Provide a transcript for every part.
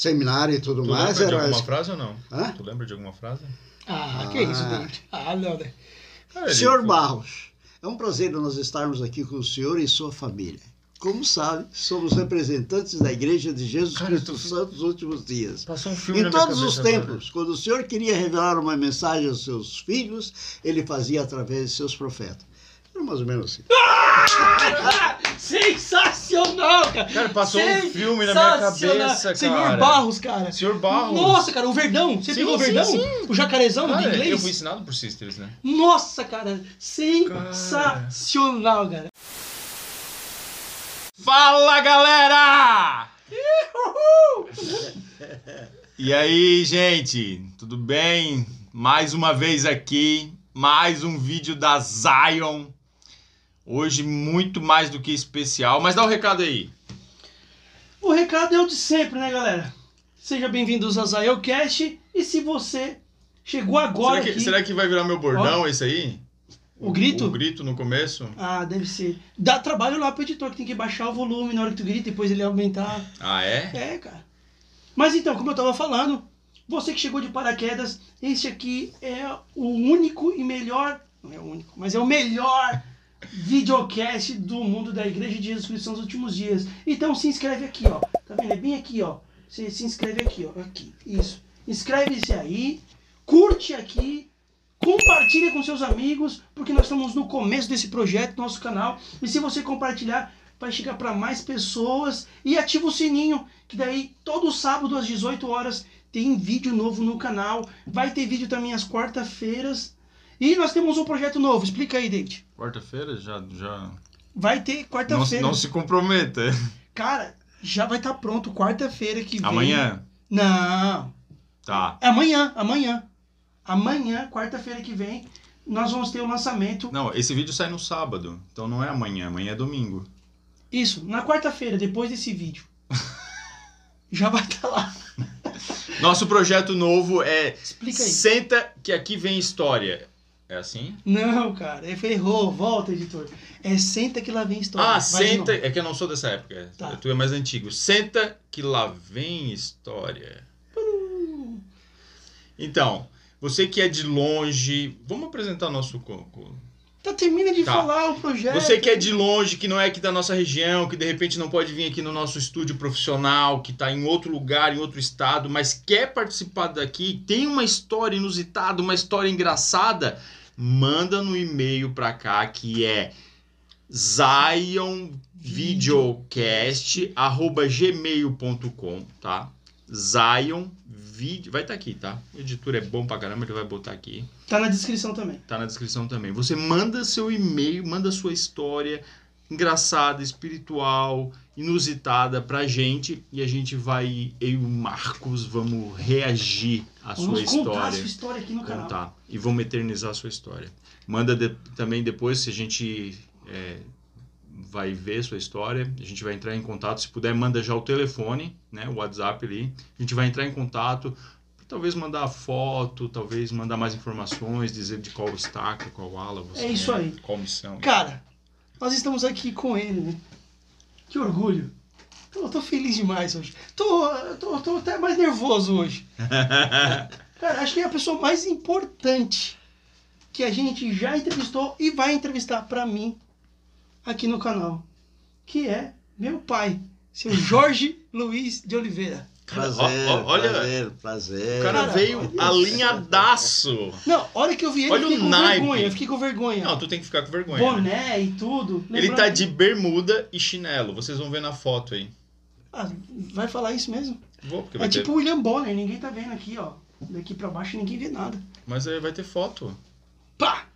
seminário e tudo Tu mais. lembra de Era alguma frase ou não? Hã? Tu lembra de alguma frase? Ah, que isso, Ah. David? Ah, não, né? Ah, Senhor foi- Barros, é um prazer nós estarmos aqui com o senhor e sua família. Como sabe, somos representantes da Igreja de Jesus Cara, Cristo tu- Santo dos últimos dias. Passou um filme Em na minha todos os tempos, quando o Senhor queria revelar uma mensagem aos seus filhos, ele fazia através de seus profetas. Era mais ou menos assim. Sensacional, cara! Cara, passou um filme na minha Sensacional. cabeça, Senhor cara. Barros, cara. Senhor Barros. Nossa, cara, o Verdão. Você Sim, pegou o sim, Verdão? sim. O jacarezão Cara, de inglês? eu fui ensinado por Sisters, né? Nossa, cara. Sensacional, cara. Fala, galera! E aí, gente? Tudo bem? Mais uma vez aqui, mais um vídeo da Zion. Hoje muito mais do que especial, mas dá o recado aí. O recado é o de sempre, né, galera? Seja bem-vindos ao Zayocast. E se você chegou agora será, que, aqui... será que vai virar meu bordão esse aí? O grito? O, grito no começo? Ah, deve ser. Dá trabalho lá pro editor, que tem que baixar o volume na hora que tu grita, depois ele aumentar. Ah, é? É, cara. Mas então, como eu tava falando, você que chegou de paraquedas, esse aqui é o único e melhor, não é o único, mas é o melhor videocast do mundo da Igreja de Jesus Cristo nos últimos dias. Então se inscreve aqui, ó. Tá vendo? É bem aqui, ó. Você se inscreve aqui, ó. Aqui. Isso. Inscreve-se aí, curte aqui, compartilha com seus amigos, porque nós estamos no começo desse projeto, nosso canal. E se você compartilhar, vai chegar para mais pessoas e ativa o sininho, que daí todo sábado às 18 horas tem vídeo novo no canal. Vai ter vídeo também às quarta-feiras. E nós temos um projeto novo. Explica aí, David. Quarta-feira já. já... Vai ter Não, quarta-feira. não se comprometa. Cara, já vai estar pronto quarta-feira que vem. Amanhã? Não. Tá. É amanhã, amanhã. Amanhã, quarta-feira que vem, nós vamos ter o lançamento. Não, esse vídeo sai no sábado. Então não é amanhã, amanhã é domingo. Isso, na quarta-feira, depois desse vídeo. já vai estar lá. Nosso projeto novo é Explica aí. Senta que aqui vem história. É assim? Não, cara, ele errou. Volta, editor. É senta que lá vem história. Ah, Vai senta. É que eu não sou dessa época. Tá. Tu é mais antigo. Senta que lá vem história. Então, você que é de longe, vamos apresentar nosso. Então termina de Tá. falar o projeto. Você que é de longe, que não é aqui da nossa região, que de repente não pode vir aqui no nosso estúdio profissional, que está em outro lugar, em outro estado, mas quer participar daqui, tem uma história inusitada, uma história engraçada, manda no e-mail para cá que é zionvideocast@gmail.com, tá? Zion Video, vai estar aqui, tá? O editor é bom pra caramba, ele vai botar aqui. Tá na descrição também. Tá na descrição também. Você manda seu e-mail, manda sua história engraçada, espiritual, inusitada pra gente e a gente vai, eu e o Marcos, vamos reagir à Vamos sua contar a história. sua história aqui no canal. Contar. E vamos eternizar a sua história. Manda de- também depois, se a gente é, vai ver sua história, a gente vai entrar em contato. Se puder, manda já o telefone, né, o WhatsApp ali. A gente vai entrar em contato. Talvez mandar foto, talvez mandar mais informações, dizer de qual estaca, qual ala você É isso aí. qual missão. Cara, nós estamos aqui com ele, né? Que orgulho. Eu tô feliz demais hoje. Tô, tô, tô até mais nervoso hoje. Cara, acho que é a pessoa mais importante que a gente já entrevistou e vai entrevistar pra mim aqui no canal. Que é meu pai, seu Jorge Luiz de Oliveira. Prazer, ó, ó, olha, prazer, prazer. O cara Cara, veio olha alinhadaço. Não, a hora que eu vi ele, Olha eu fiquei o com naipe. vergonha. Eu fiquei com vergonha. Não, tu tem que ficar com vergonha. né? Boné e tudo. Ele tá de bermuda e chinelo. Vocês vão ver na foto aí. Ah, vai falar isso mesmo? Vou, porque É vai tipo ter. o William Bonner, ninguém tá vendo aqui, ó. Daqui pra baixo ninguém vê nada. Mas aí vai ter foto. Pá!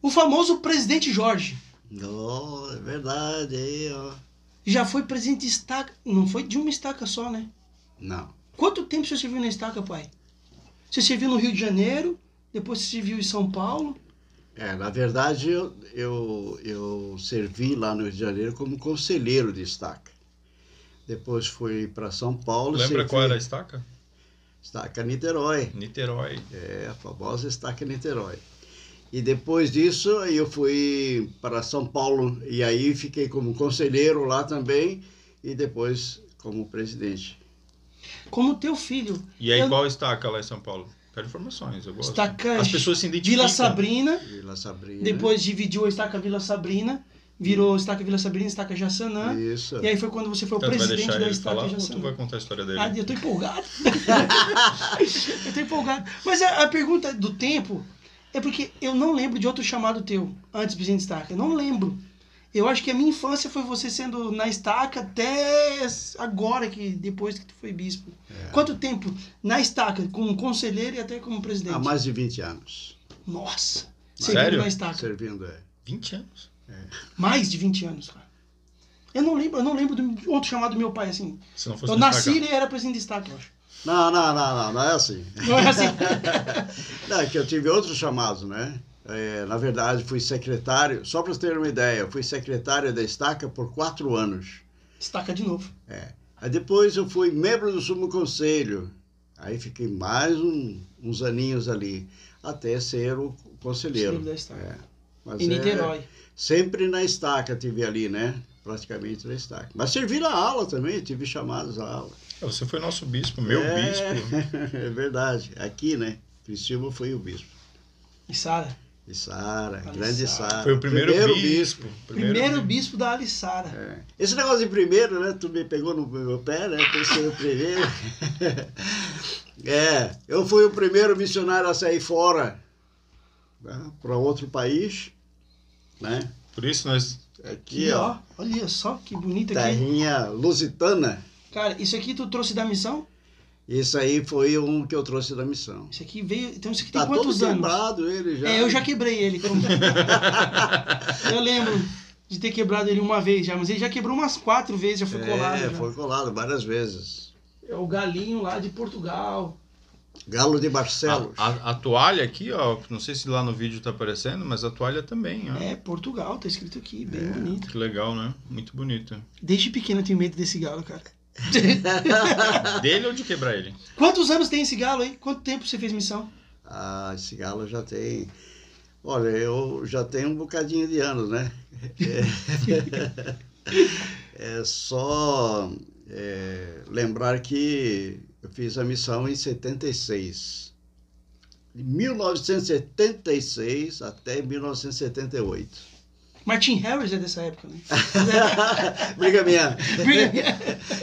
O famoso presidente Jorge. Oh, é verdade, aí, ó. Já foi presidente de estaca. Não foi de uma estaca só, né? Não. Quanto tempo você serviu na estaca, pai? Você serviu no Rio de Janeiro, depois você serviu em São Paulo. É, na verdade, eu, eu, eu servi lá no Rio de Janeiro como conselheiro de estaca. Depois fui para São Paulo. Lembra servi- qual era a estaca? Estaca Niterói. Niterói. É, a famosa estaca Niterói. E depois disso, eu fui para São Paulo e aí fiquei como conselheiro lá também e depois como presidente. Como teu filho. E aí, Eu- qual estaca lá em São Paulo? Quero informações, eu gosto. Estaca As pessoas se identificam. Vila Sabrina. Vila Sabrina. Depois dividiu a estaca Vila Sabrina. Virou estaca Vila Sabrina, estaca Jaçanã. Isso. E aí foi quando você foi o Então, vai presidente deixar da ele estaca falar ou tu vai contar a história dele? Ah, eu tô empolgado. eu tô empolgado. Mas a, a pergunta do tempo é porque eu não lembro de outro chamado teu antes do presidente estaca. Eu não lembro. Eu acho que a minha infância foi você sendo na estaca até agora, que depois que tu foi bispo. É. Quanto tempo na estaca, como conselheiro e até como presidente? Há mais de 20 anos. Nossa! Sério? Servindo na estaca. Servindo, é. 20 anos. Mais de 20 anos, cara. Eu não lembro, eu não lembro de outro chamado do meu pai assim. Se não fosse Eu nasci e era presidente de estaca, eu acho. Não, não, não, não, não é assim. Não é assim. Não, é que eu tive outros chamados, né? É, na verdade, fui secretário, só para você ter uma ideia, fui secretário da Estaca por quatro anos. Estaca de novo. Aí depois eu fui membro do Sumo Conselho. Aí fiquei mais um- uns aninhos ali, até ser o conselheiro. Da Estaca. É. Mas Em é, Niterói. sempre na estaca tive ali, né? Praticamente na estaca. Mas servi na aula também, tive chamados à aula. Você foi nosso bispo, meu é, bispo. É verdade. Aqui, né? Criciúma foi o bispo. E Sara. E Sara, Alissara. grande Sara. Foi o primeiro, bispo. Primeiro, bispo da Alissara. É. Esse negócio de primeiro, né? Tu me pegou no meu pé, né? Por ser o primeiro. é, eu fui o primeiro missionário a sair fora né, para outro país, né? Por isso nós. Aqui, Aqui, ó, ó. Olha só que bonito aqui. terrinha lusitana. Cara, isso aqui tu trouxe da missão? Isso aí foi um que eu trouxe da missão. Isso aqui veio. Então isso aqui tem Tá todo quantos anos? quebrado ele já. É, eu já quebrei ele. como- eu lembro de ter quebrado ele uma vez já, mas ele já quebrou umas quatro vezes, já foi colado. É, foi colado várias vezes. É o galinho lá de Portugal. Galo de A, Barcelos. a- a toalha aqui, ó. Não sei se lá no vídeo tá aparecendo, mas a toalha também, ó. É, Portugal, tá escrito aqui, bem É. bonito. Que legal, né? Muito bonito. Desde pequeno eu tenho medo desse galo, cara. Dele ou de quebrar ele? Quantos anos tem esse galo aí? Quanto tempo você fez missão? Ah, esse galo já tem. Olha, eu já tenho um bocadinho de anos, né? É, é só é, lembrar que eu fiz a missão em 76. De 1976 até 1978. Martin Harris é dessa época, né? Brigham Young.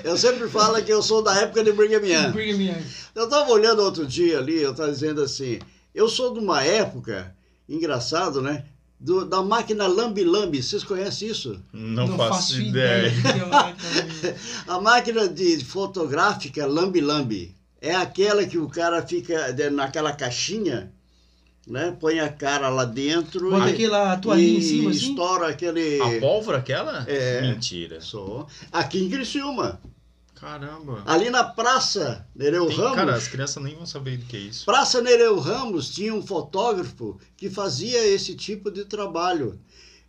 Eu sempre falo que eu sou da época de Brigham Young. Brigham Young. Eu estava olhando outro dia ali, eu estava dizendo assim, eu sou de uma época, engraçado, né? Do- da máquina Lambi Lambi, vocês conhecem isso? Não, faço, ideia. do que é. A máquina de fotográfica Lambi Lambi é aquela que o cara fica naquela caixinha, né? Põe a cara lá dentro Bota e, aquela toalhinha em e cima, assim. estoura aquele... A pólvora aquela? É. Mentira. Sou. Aqui em Criciúma, Caramba. ali na Praça Nereu Tem- Ramos. cara, as crianças nem vão saber do que é isso. Praça Nereu Ramos tinha um fotógrafo que fazia esse tipo de trabalho.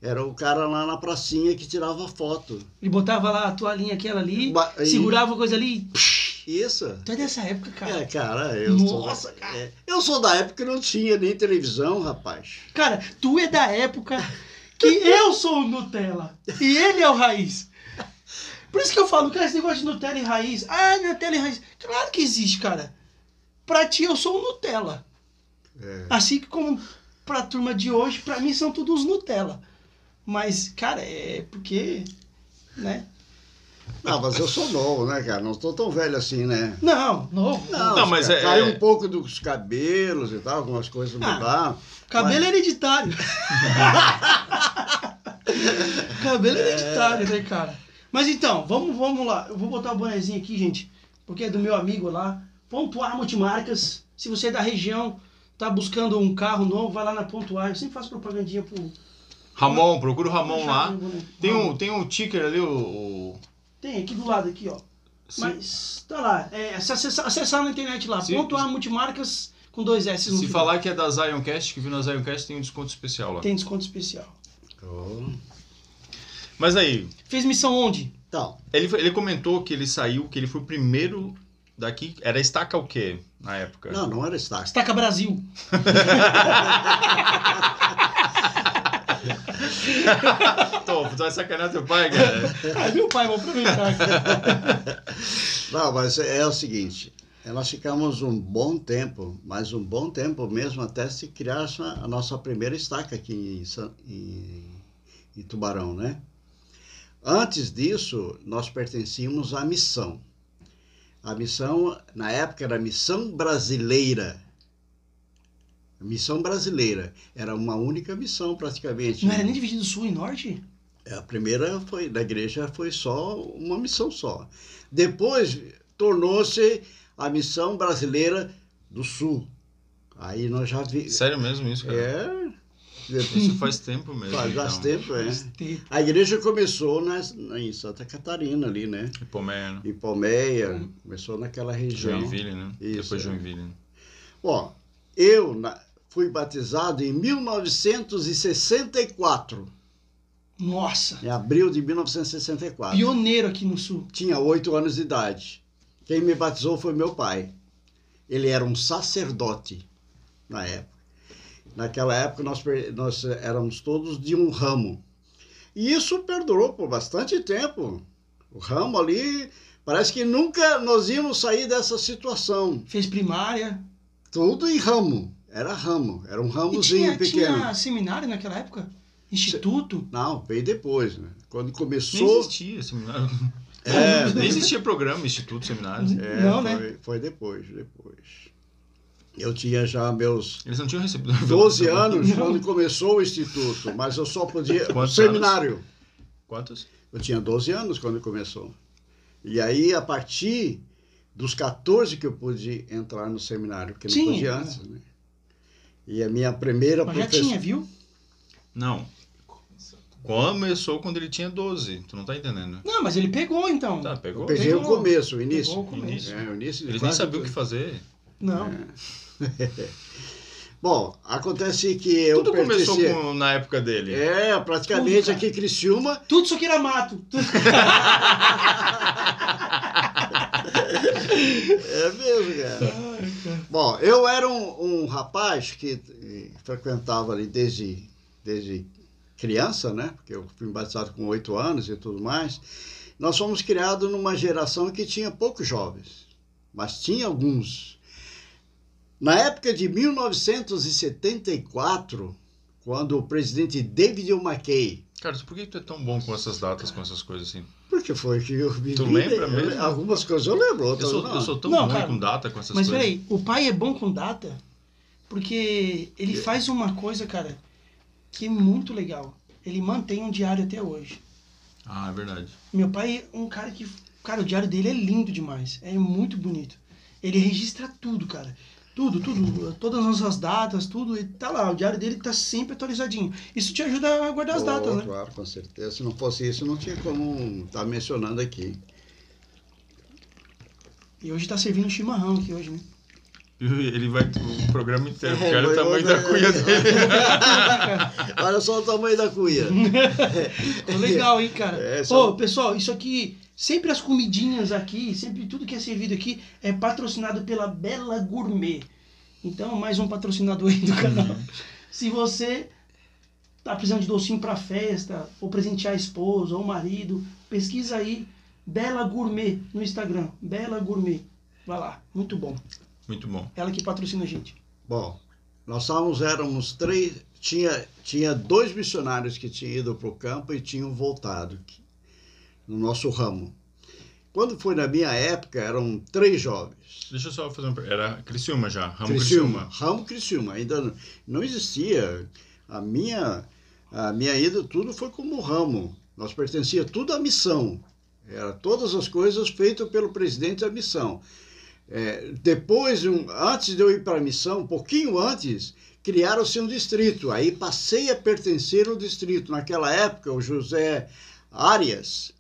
Era o cara lá na pracinha que tirava foto. Ele botava lá a toalhinha aquela ali, Ba- e- segurava a coisa ali. e- Isso. Tu é dessa época, cara. É, cara, eu Nossa, sou da, cara. é, eu sou da época que não tinha nem televisão, rapaz. Cara, tu é da época que eu sou o Nutella e ele é o raiz. Por isso que eu falo, cara, esse negócio de Nutella e raiz. Ah, Nutella e raiz. Claro que existe, cara. Pra ti eu sou o Nutella. É. Assim como pra turma de hoje, pra mim são todos Nutella. Mas, cara, é porque, né? Não, mas eu sou novo, né, cara? Não estou tão velho assim, né? Não, novo. Não, Não, mas cara, é- caiu é- um pouco dos cabelos e tal, algumas coisas Ah. mudaram. Cabelo é hereditário. Cabelo é hereditário, né, cara? Mas então, vamos, vamos lá. Eu vou botar o bonezinho aqui, gente, porque é do meu amigo lá. Pontuar Multimarcas. Se você é da região, tá buscando um carro novo, vai lá na Pontuar. Eu sempre faço propagandinha pro. Ramon, procura o Ramon lá. Tem um, tem um ticker ali, o. Tem, aqui do lado, aqui, ó. se- Mas tá lá. É, se acessar, acessar na internet lá. Se- Pontuar Multimarcas com dois S no Se final. falar que é da Zioncast, que viu na Zioncast, tem um desconto especial lá. Tem desconto especial. Oh. Mas aí, Fez missão onde? Então, ele, foi- ele comentou que ele saiu, que ele foi o primeiro daqui. Era estaca o quê na época? não, não era Estaca. Estaca Brasil. Tô, tu vai sacanear teu pai, cara. Ah, meu pai, vou aproveitar. cara. Não, mas é o seguinte, é, nós ficamos um bom tempo, mas um bom tempo mesmo até se criar a nossa primeira estaca aqui em, em, em Tubarão, né? Antes disso, nós pertencíamos à missão. A missão, na época, era a Missão Brasileira. A missão brasileira. Era uma única missão, praticamente. Não era nem dividido sul e norte? É, a primeira foi da igreja foi só uma missão só. Depois tornou-se a missão brasileira do sul. Aí nós já vi. Sério mesmo isso, cara? É. Isso faz tempo mesmo. Faz então. tempo, é. Faz tempo. A igreja começou nas, em Santa Catarina ali, né? Ipomé, né? Em Palmeia, começou naquela região. Joinville, né? Isso, Depois é. Joinville. né? Ó, eu na- fui batizado em 1964, Nossa. em abril de 1964. Pioneiro aqui no sul. Tinha oito anos de idade. Quem me batizou foi meu pai. Ele era um sacerdote na época. Naquela época nós, nós éramos todos de um ramo. E isso perdurou por bastante tempo. O ramo ali, parece que nunca nós íamos sair dessa situação. Fez primária. Tudo em ramo. Era ramo. Era um E ramozinho tinha, pequeno. tinha seminário naquela época? Instituto? Não, veio depois. Né? Quando Nem começou. existia seminário. É, Nem existia programa, instituto, seminário. É, Não, foi, né? foi depois, depois. Eu tinha já meus Eles não tinham recebido. 12 anos Não. quando começou o instituto, mas eu só podia. Quantos seminário. Quantos? Eu tinha 12 anos quando começou. E aí, a partir dos 14 que eu pude entrar no seminário, porque não Tinha, podia antes, né? E a minha primeira Mas já professora. tinha, viu? Não. Começou quando ele tinha 12. Tu não tá entendendo? Não, mas ele pegou então. Tá, pegou? Eu peguei o Pegou. começo, o início. Pegou o começo. É, o início Ele nem sabia o que fazer. Não. Bom, acontece que eu Tudo começou pertencia... com- na época dele. É, praticamente Tudo, aqui em Criciúma. Tudo isso aqui era mato. É mesmo, cara. Bom, eu era um, um rapaz que frequentava ali desde, desde criança, né? Porque eu fui batizado com oito anos e tudo mais. Nós fomos criados numa geração que tinha poucos jovens, mas tinha alguns. Na época de 1974, quando o presidente David. McKay Cara, por que tu é tão bom com essas datas, com essas coisas assim? Porque foi que eu vivi. Tu lembra eu- mesmo? Algumas coisas eu lembro, Eu outras sou, não. eu sou tão Não, ruim cara, com data, com essas Mas coisas. peraí, o pai é bom com data porque ele faz uma coisa, cara, que é muito legal. Ele mantém um diário até hoje. Ah, é verdade. Meu pai é um cara que. Cara, o diário dele é lindo demais. É muito bonito. Ele registra tudo, cara. Tudo, tudo. Todas as nossas datas, tudo. E tá lá. O diário dele tá sempre atualizadinho. Isso te ajuda a guardar as datas, né? Claro, com certeza. Se não fosse isso, não tinha como estar mencionando aqui. E hoje tá servindo chimarrão aqui hoje, né? Ele vai o programa inteiro, É, porque olha o vai- tamanho da cunha dele. Olha só o tamanho da cuia. Legal, hein, cara? É, Ô, só- pessoal, isso aqui, sempre as comidinhas aqui, sempre tudo que é servido aqui é patrocinado pela Bela Gourmet. Então, mais um patrocinador aí do canal. Se você tá precisando de docinho para festa, ou presentear a esposa ou o marido, pesquisa aí Bela Gourmet no Instagram. Bela Gourmet. Vai lá, muito bom. Muito bom. Ela que patrocina a gente. Bom, nós estávamos, éramos três. Tinha, tinha dois missionários que tinham ido para o campo e tinham voltado no nosso ramo. Quando foi na minha época, eram três jovens. Deixa eu só fazer uma Era Criciúma já, Ramo Criciúma, Criciúma. ramo Criciúma. Ainda não, não existia. A minha, a minha ida, tudo foi como ramo. Nós pertencia tudo à missão. Era todas as coisas feitas pelo presidente da missão. É, depois, um- antes de eu ir para a missão, um pouquinho antes, criaram-se um distrito. Aí passei a pertencer ao distrito. Naquela época, o José Arias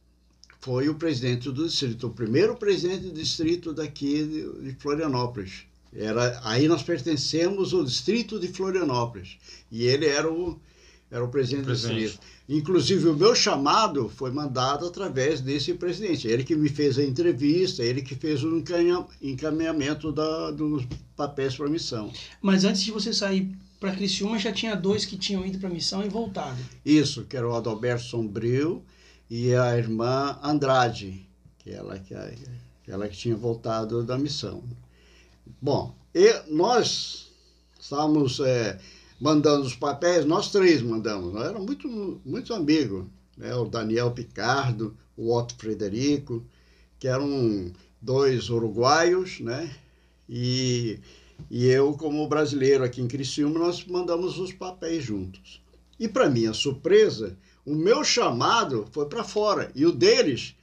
foi o presidente do distrito, o primeiro presidente do distrito daqui de, de Florianópolis. Era, aí nós pertencemos ao distrito de Florianópolis. E ele era o, era o presidente, Presidente. do distrito. Inclusive, o meu chamado foi mandado através desse presidente. Ele que me fez a entrevista, ele que fez o encaminha- encaminhamento da, dos papéis para a missão. Mas antes de você sair para Criciúma, já tinha dois que tinham ido para missão e voltado. Isso, que era o Adalberto Sombrio e a irmã Andrade, que ela que, ela que tinha voltado da missão. Bom, e nós estávamos é, mandando os papéis, nós três mandamos, nós éramos muito, muito amigos, né? o Daniel Picardo, o Otto Frederico, que eram dois uruguaios, né? E, e eu, como brasileiro aqui em Criciúma, nós mandamos os papéis juntos. E para minha surpresa, o meu chamado foi para fora e o deles,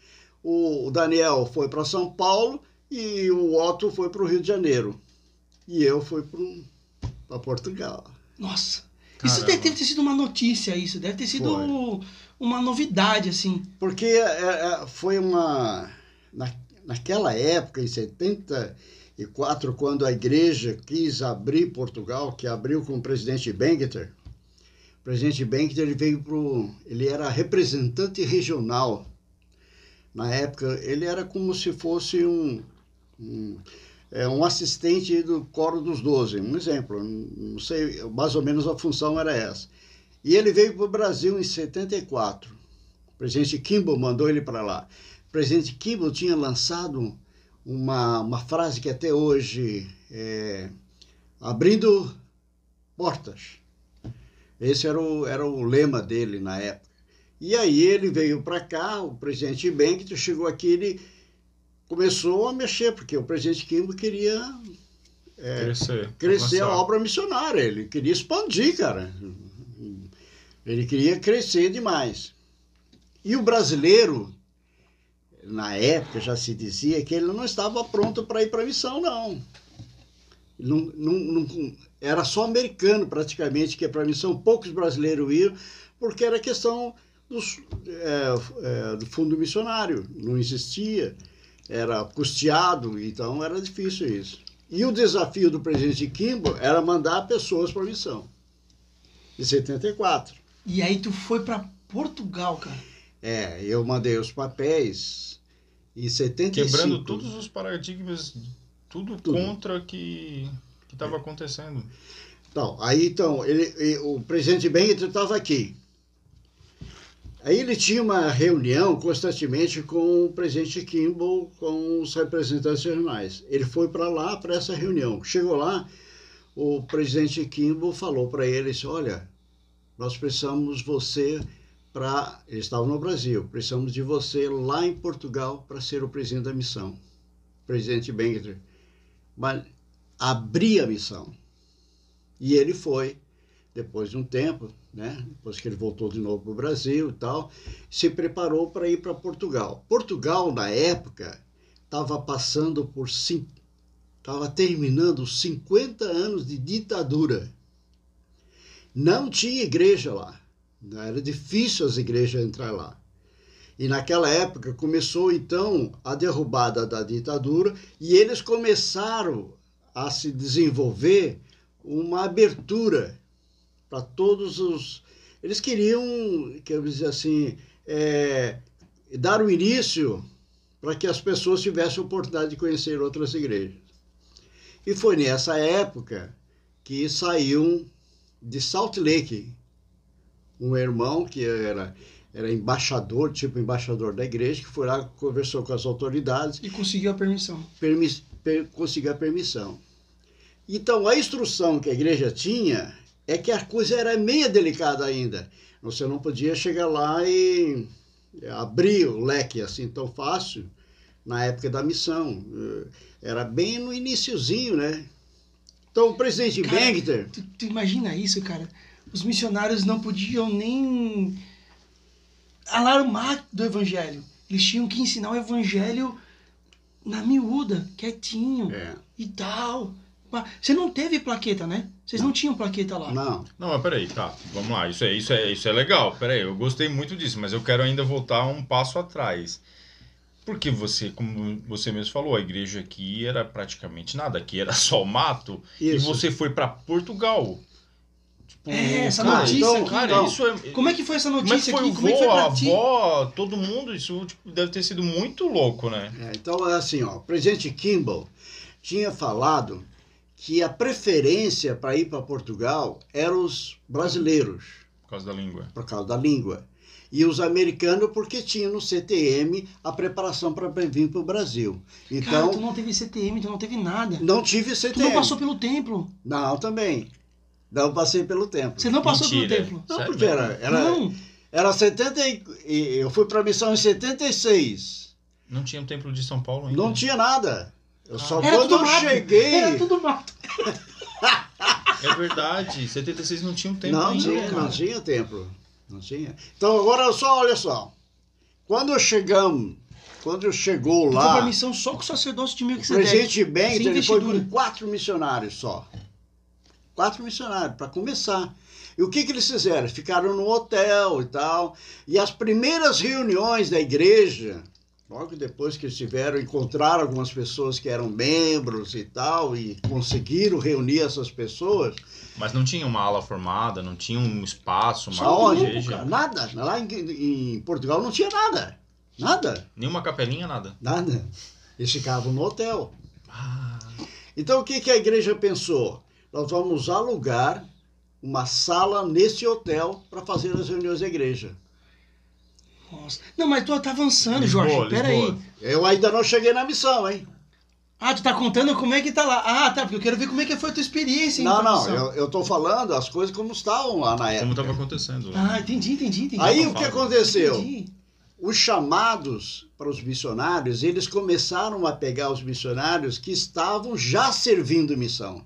o Daniel foi para São Paulo e o Otto foi para o Rio de Janeiro. E eu fui para Portugal. Nossa. Caramba. Isso deve ter sido uma notícia, isso. Deve ter sido foi. uma novidade, assim. Porque é, é, foi uma. Na, naquela época, em 74, quando a igreja quis abrir Portugal, que abriu com o presidente Bangeter, o presidente Bangeter ele veio pro. Ele era representante regional. Na época, ele era como se fosse um, um é, um assistente do coro dos doze, um exemplo, não sei, mais ou menos a função era essa. E ele veio para o Brasil em 74. O presidente Kimball mandou ele para lá. O presidente Kimball tinha lançado uma, uma frase que até hoje é abrindo portas. Esse era o, era o lema dele na época. E aí ele veio para cá, o presidente Bengt chegou aqui, ele começou a mexer, porque o presidente Kimbo queria é, crescer, crescer a obra missionária, ele queria expandir, cara. Ele queria crescer demais. E o brasileiro, na época já se dizia que ele não estava pronto para ir para a missão, não. Não, não, não. Era só americano praticamente que ia para a missão, poucos brasileiros iam, porque era questão dos, é, é, do fundo missionário, não existia era custeado, então era difícil isso. E o desafio do presidente Kimball era mandar pessoas para a missão, em 74. E aí tu foi para Portugal, cara? É, eu mandei os papéis em 75. Quebrando todos os paradigmas, tudo, tudo. contra que estava é. acontecendo. Então, aí então, ele, o presidente Bennett estava aqui. Aí ele tinha uma reunião constantemente com o presidente Kimball, com os representantes regionais. Ele foi para lá, para essa reunião. Chegou lá, o presidente Kimball falou para eles: Olha, nós precisamos você para. Eles estavam no Brasil, precisamos de você lá em Portugal para ser o presidente da missão. Presidente Bengeter. Mas abrir a missão. E ele foi, depois de um tempo, né? depois que ele voltou de novo para o Brasil e tal, se preparou para ir para Portugal. Portugal, na época, estava passando por estava terminando 50 anos de ditadura. Não tinha igreja lá. Era difícil as igrejas entrar lá. E naquela época começou então a derrubada da ditadura e eles começaram a se desenvolver uma abertura para todos os. Eles queriam, quero dizer assim, é, dar o início para que as pessoas tivessem a oportunidade de conhecer outras igrejas. E foi nessa época que saiu de Salt Lake um irmão que era era embaixador, tipo embaixador da igreja, que foi lá, conversou com as autoridades. E conseguiu a permissão. Permis, per, conseguiu a permissão. Então, a instrução que a igreja tinha é que a coisa era meia delicada ainda. Você não podia chegar lá e abrir o leque assim tão fácil na época da missão. Eh, era bem no iníciozinho, né? Então, o presidente cara, Tu, tu imagina isso, cara? Os missionários não podiam nem alarmar do evangelho. Eles tinham que ensinar o evangelho na miúda, quietinho é. e tal. Você não teve plaqueta, né? Vocês não tinham plaqueta lá. Não. Não, mas peraí, tá. Vamos lá. Isso é, isso é, isso é legal. Peraí, eu gostei muito disso, mas eu quero ainda voltar um passo atrás. Porque você, como você mesmo falou, a igreja aqui era praticamente nada, aqui era só mato. Isso. E você foi para Portugal. Tipo, é, essa cara, notícia então, aqui, cara, então, isso é, Como é que foi essa notícia como é aqui? Como é que foi a avó, todo mundo, isso tipo, deve ter sido muito louco, né? É, então, é assim, ó, o presidente Kimball tinha falado que a preferência para ir para Portugal eram os brasileiros. Por causa da língua. Por causa da língua. E os americanos porque tinham no CTM a preparação para vir para o Brasil. Cara, Então, tu não teve CTM, tu não teve nada. não tive Tu CTM. não passou pelo templo. Não, também. Não passei pelo tempo. Você não passou Mentira. pelo templo. Não, Sério porque era, era, Não. era 70 e, eu fui para a missão em 76. Não tinha o templo de São Paulo ainda. Não tinha nada. Eu só Era quando eu mato. cheguei. Era tudo mato. É verdade. 76 não tinha um templo Não ainda. tinha, cara. não tinha templo. Não tinha. Então agora só olha só. Quando chegamos, quando chegou Tu foi pra lá, missão só com o sacerdócio de o Melquisedeque. presidente Bennett Sem ele foi com quatro missionários só. Quatro missionários, para começar. E o que, que eles fizeram? Ficaram no hotel e tal. E as primeiras reuniões da igreja, logo depois que eles tiveram, encontraram algumas pessoas que eram membros e tal, e conseguiram reunir essas pessoas. Mas não tinha uma ala formada, não tinha um espaço, uma Aonde? igreja. Nada. Lá em, em Portugal não tinha nada. Nada. Nenhuma capelinha, nada. Nada. Eles ficavam no hotel. Ah, Então o que, que a igreja pensou? Nós vamos alugar uma sala nesse hotel para fazer as reuniões da igreja. Nossa. Não, mas tu tá avançando, Lisboa, Jorge. Pera aí. Lisboa. Eu ainda não cheguei na missão, hein? Ah, tu tá contando como é que tá lá. Ah, tá, porque eu quero ver como é que foi a tua experiência. em não, não, eu, eu tô falando as coisas como estavam lá na como época. estava acontecendo lá. Ah, entendi, entendi, entendi. Aí o que aconteceu? Entendi. Os chamados para os missionários, eles começaram a pegar os missionários que estavam já servindo missão.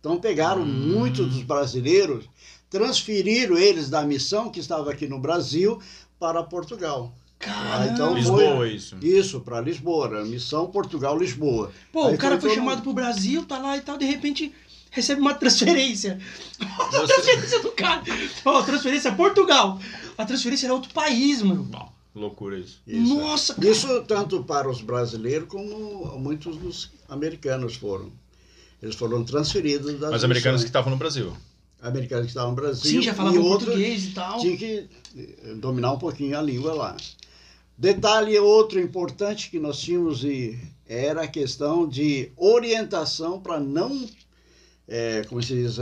Então pegaram Hum. muitos dos brasileiros, transferiram eles da missão que estava aqui no Brasil para Portugal. Caramba. então Lisboa, foi- isso. Isso, para Lisboa, era missão Portugal-Lisboa. Pô, Aí o cara foi todo chamado mundo- pro Brasil, tá lá e tal, de repente recebe uma transferência. A Você- transferência do cara. Ó, transferência é Portugal. A transferência era outro país, mano. Bom, loucura isso. Isso, Nossa, cara. Isso tanto para os brasileiros como muitos dos americanos foram. Eles foram transferidos das Mas americanos que estavam no Brasil. Americanos que estavam no Brasil. Sim, já e falavam outros português e tal. Tinha que eh, dominar um pouquinho a língua lá. Detalhe outro importante que nós tínhamos e era a questão de orientação para não, eh, como se diz,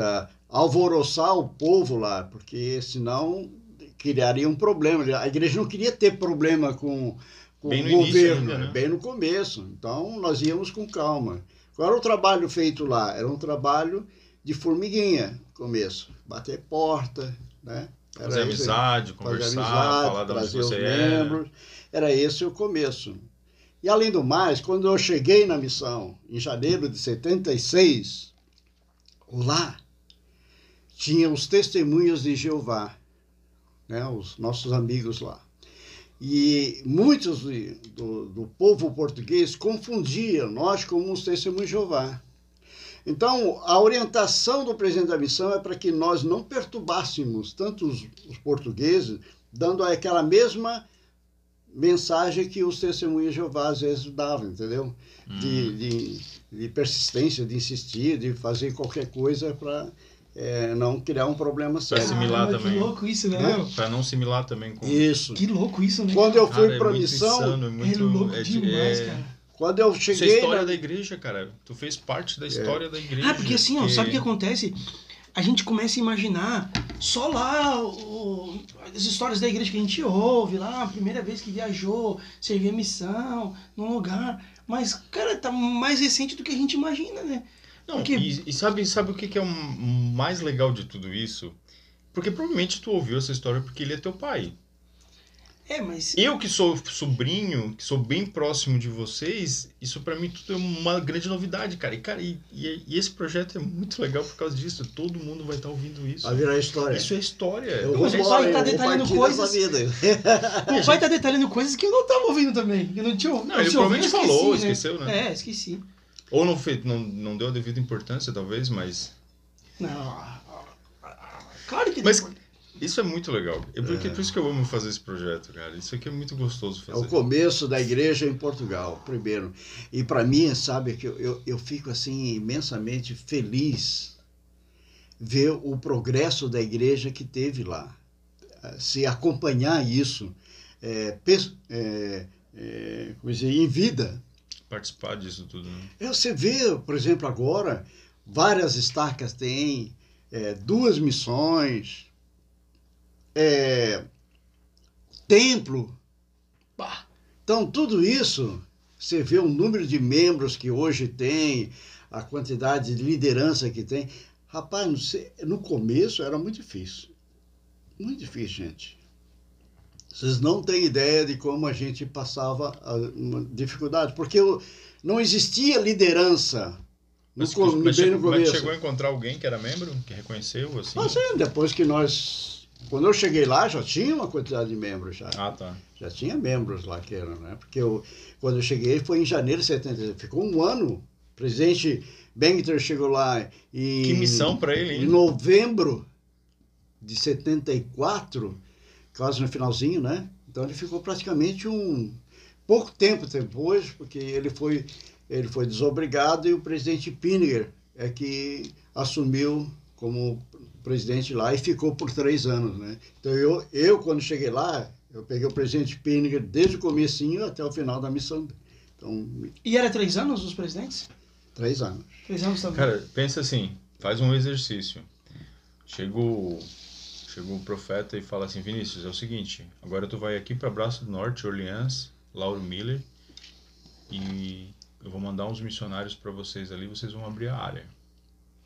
alvoroçar o povo lá, porque senão criaria um problema. A igreja não queria ter problema com, com o início governo, ainda, né? bem no começo. Então nós íamos com calma. Qual era o trabalho feito lá? Era um trabalho de formiguinha, começo. Bater porta, né? Era Fazer amizade, fazer conversar, amizade, falar onde trazer os você era. membros. Era esse o começo. E além do mais, quando eu cheguei na missão, em janeiro de 76, lá tinha os testemunhos de Jeová, né, os nossos amigos lá. E muitos do, do povo português confundiam nós como os testemunhos de Jeová. Então, a orientação do presidente da missão é para que nós não perturbássemos tanto os, os portugueses, dando aquela mesma mensagem que os testemunhos de Jeová às vezes davam, entendeu? Hum. De, de, de persistência, de insistir, de fazer qualquer coisa para não criar um problema sério. assimilar Caramba, também. Que louco isso, né? Pra não assimilar também com. Isso. Que louco isso, né? Quando eu fui Cara, é para a missão, insano, é É muito, louco é de- demais, é- cara. Quando eu Isso é a cheguei história na- da igreja, cara. Tu fez parte da história da igreja. Ah, porque assim, ó, sabe o que acontece? A gente começa a imaginar só lá o- as histórias da igreja que a gente ouve lá, a primeira vez que viajou, servia missão num lugar. Mas, cara, tá mais recente do que a gente imagina, né? Não, Porque- e, e sabe, sabe o que, que é o mais legal de tudo isso? Porque provavelmente tu ouviu essa história porque ele é teu pai. É, mas. Eu que sou sobrinho, que sou bem próximo de vocês, isso pra mim tudo é uma grande novidade, cara. E, cara, e, e- esse projeto é muito legal por causa disso. Todo mundo vai estar ouvindo isso. Vai virar história. Isso é história. Eu o pai tá vou detalhando coisas-. O pai tá detalhando coisas que eu não tava ouvindo também. que Eu não tinha Não, ele provavelmente eu falou, esqueci, esqueceu, né? É, esqueci. Ou não, fez, não, não deu a devida importância, talvez, mas. Não. Claro que Mas- Isso é muito legal. É porque, por isso que eu amo fazer esse projeto, cara. Isso aqui é muito gostoso É fazer. o começo da igreja em Portugal, primeiro. E para mim, sabe, que eu, eu, eu fico assim imensamente feliz ver o progresso da igreja que teve lá. Se acompanhar isso é, é, é, como dizer, em vida. Participar disso tudo, né? É, Você vê, por exemplo, agora, várias estacas têm, é, duas missões, é, templo. Então, tudo isso, você vê o número de membros que hoje tem, a quantidade de liderança que tem. Rapaz, não sei, no começo era muito difícil. Muito difícil, gente. Vocês não têm ideia de como a gente passava a, uma dificuldade, porque não existia liderança no, Mas, com- mas bem chegou, no mas começo. chegou a encontrar alguém que era membro, que reconheceu, assim? Mas sim, depois que nós. Quando eu cheguei lá, já tinha uma quantidade de membros já. Ah, tá. Já tinha membros lá que eram, né? Porque eu, quando eu cheguei foi em janeiro de 70. Ficou um ano. O presidente Bengter chegou lá em. Que missão pra ele, Em hein? novembro de 74, quase no finalzinho, né? Então ele ficou praticamente um pouco tempo depois, porque ele foi ele foi desobrigado e o presidente Pinniger é que assumiu como presidente lá e ficou por três anos, né? Então eu, eu quando cheguei lá, eu peguei o presidente Pinniger desde o comecinho até o final da missão. Então, E era três anos os presidentes? três anos. Três anos também. Cara, pensa assim, faz um exercício. Chega o, chega o profeta e fala assim, Vinícius, é o seguinte, agora tu vai aqui para Braço do Norte, Orleans, Lauro Miller, e eu vou mandar uns missionários para vocês ali, vocês vão abrir a área.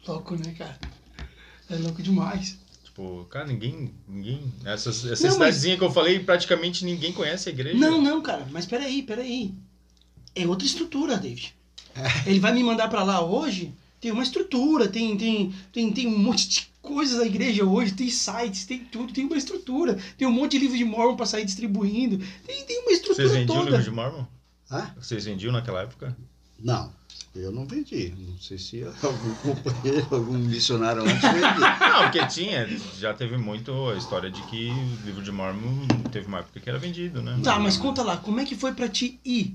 Louco, né, cara? É louco demais. Tipo, cara, ninguém, ninguém, essas, essa Não, mas- cidadezinha que eu falei, praticamente ninguém conhece a igreja. Não, não, cara, mas peraí, peraí. É outra estrutura, David. Ele vai me mandar pra lá hoje, tem uma estrutura, tem, tem, tem, tem um monte de coisas na igreja hoje, tem sites, tem tudo, tem uma estrutura, tem um monte de livro de Mormon pra sair distribuindo, tem, tem uma estrutura Vocês vendiam toda. livro de Mormon? Ah? Vocês vendiam naquela época? Não, eu não vendi. Não sei se algum companheiro, algum missionário antes vendia. Não, porque tinha, já teve muito a história de que o livro de Mormon teve uma época que era vendido, né? Tá, mas conta lá, como é que foi pra ti ir?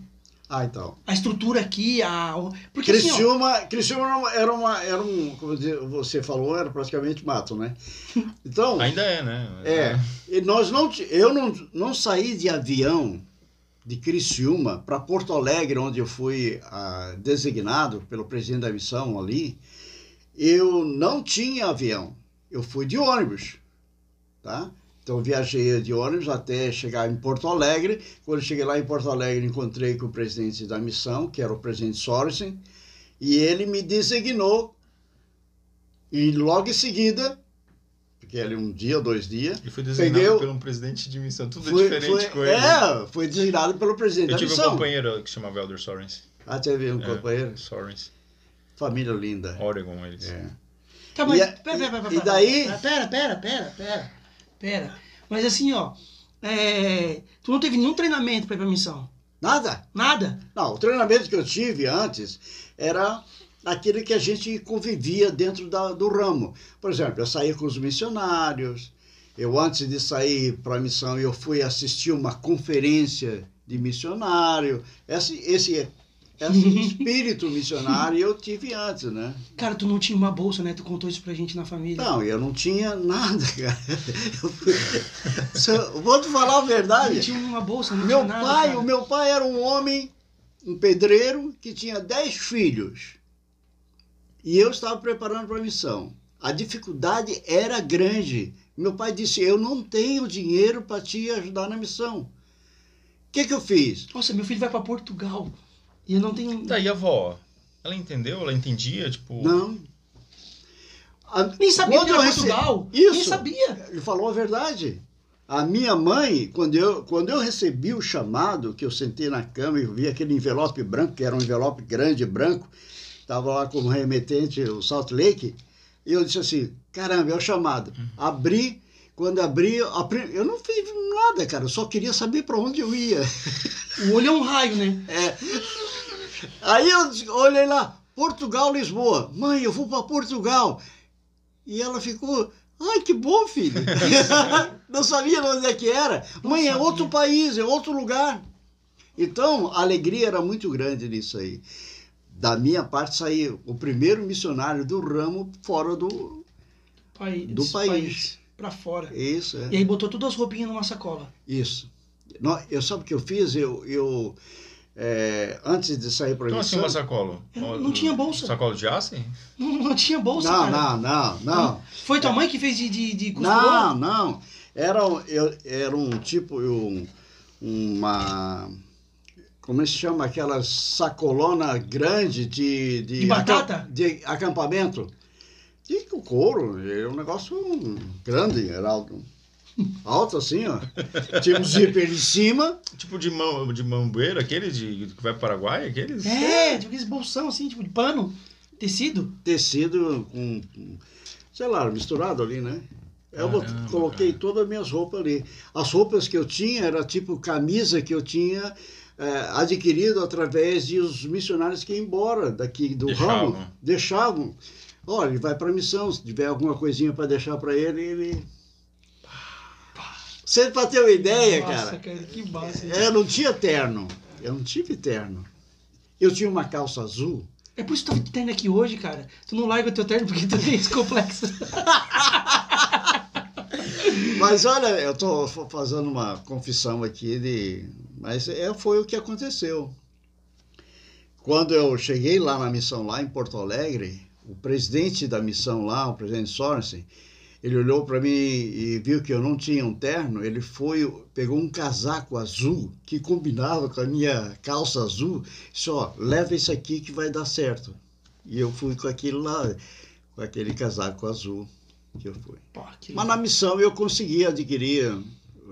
Ah, então. A estrutura aqui, a. Porque assim, ó, Criciúma, Criciúma era uma- era, uma, era um, como você falou, era praticamente mato, né? Então, Ainda é, né? é, e nós não, eu não, não saí de avião de Criciúma para Porto Alegre, onde eu fui ah, designado pelo presidente da missão ali. Eu não tinha avião, eu fui de ônibus, tá? Então viajei de ônibus até chegar em Porto Alegre. Quando cheguei lá em Porto Alegre, encontrei com o presidente da missão, que era o presidente Sorensen, e ele me designou. E logo em seguida, porque ali um dia ou dois dias, Ele foi designado Peguei pelo um presidente de missão, tudo foi, diferente foi, com ele. é, foi designado pelo presidente Eu da tive um missão. companheiro que chamava Elder Sorens. Ah, teve um É. companheiro. Sorens. Família linda. Oregon, eles. É. Tá, mas. E a- pera, pera, pera, e daí- Pera, pera, pera, pera. Pera. Mas assim, ó. é, tu não teve nenhum treinamento pra ir pra missão? Nada. Nada? Não, o treinamento que eu tive antes era aquele que a gente convivia dentro da, do ramo. Por exemplo, eu saía com os missionários. Eu, antes de sair para a missão, eu fui assistir uma conferência de missionário. Esse, esse, esse espírito missionário eu tive antes, né? Cara, tu não tinha uma bolsa, né? Tu contou isso pra gente na família. Não, eu não tinha nada, cara. Eu fui- eu vou te falar a Não verdade. tinha uma bolsa, não Meu tinha nada. pai, cara. o meu pai era um homem, um pedreiro, que tinha dez filhos. E eu estava preparando para a missão. A dificuldade era grande. Meu pai disse: Eu não tenho dinheiro para te ajudar na missão. O que, que eu fiz? Nossa, meu filho vai pra Portugal. E eu não tenho. Daí a avó, ela entendeu? Ela entendia? Tipo, Não. A- Nem sabia quando que era eu rece- Portugal. Nem Isso. sabia. Ele falou a verdade. A minha mãe, quando eu, quando eu recebi o chamado, que eu sentei na cama e vi aquele envelope branco, que era um envelope grande, branco, estava lá como remetente, o Salt Lake, e eu disse assim, caramba, é o chamado. Abri, quando abri, eu não fiz nada, cara, eu só queria saber para onde eu ia. O olho é um raio, né? É. Aí eu olhei lá, Portugal, Lisboa. Mãe, eu vou para Portugal. E ela ficou, ai, que bom, filho. Não sabia onde é que era. Mãe, é sabia. outro país, é outro lugar. Então, a alegria era muito grande nisso aí. Da minha parte, saiu o primeiro missionário do ramo fora do... Pai, Do desse país. Pra fora. Isso, é. E aí botou todas as roupinhas numa sacola. Isso. Nó- Eu sabe o que eu fiz? Eu, eu é, antes de sair para a então assim, missão... uma sacola. Eu não tinha bolsa. Sacola de aço? Não, não tinha bolsa, Não, cara. não, não, não. Foi tua mãe que fez de, de, de costurou? Não, não. Era, um- eu, era um tipo, um, uma. Como é que se chama? Aquela sacolona grande de. De batata? acam- de acampamento. E com couro, era um negócio grande, era alto. Alto assim, ó. Tinha um zíper em cima. Tipo de, mão, de mambeiro, aquele de, que vai para o Paraguai, aqueles? É, tipo aqueles bolsão assim, tipo de pano, tecido. tecido com, sei lá, misturado ali, né? Eu Caramba, coloquei cara. todas as minhas roupas ali. As roupas que eu tinha era tipo camisa que eu tinha adquirido através de os missionários que iam embora daqui do Deixavam. ramo. Deixavam. Olha, ele vai para a missão, se tiver alguma coisinha para deixar para ele, ele... Você para ter uma ideia, Nossa, cara, que massa. eu não tinha terno. Eu não tive terno. Eu tinha uma calça azul. É por isso que tu tá de terno aqui hoje, cara. Tu não larga teu terno porque tu tem esse complexo. Mas olha, eu estou fazendo uma confissão aqui de. Mas é, foi o que aconteceu. Quando eu cheguei lá na missão, lá em Porto Alegre, o presidente da missão lá, o presidente Sorensen, ele olhou para mim e viu que eu não tinha um terno. Ele foi, pegou um casaco azul que combinava com a minha calça azul. Disse: Ó, leva esse aqui que vai dar certo. E eu fui com aquilo lá, com aquele casaco azul que eu fui. Pô, que Mas na missão eu consegui adquirir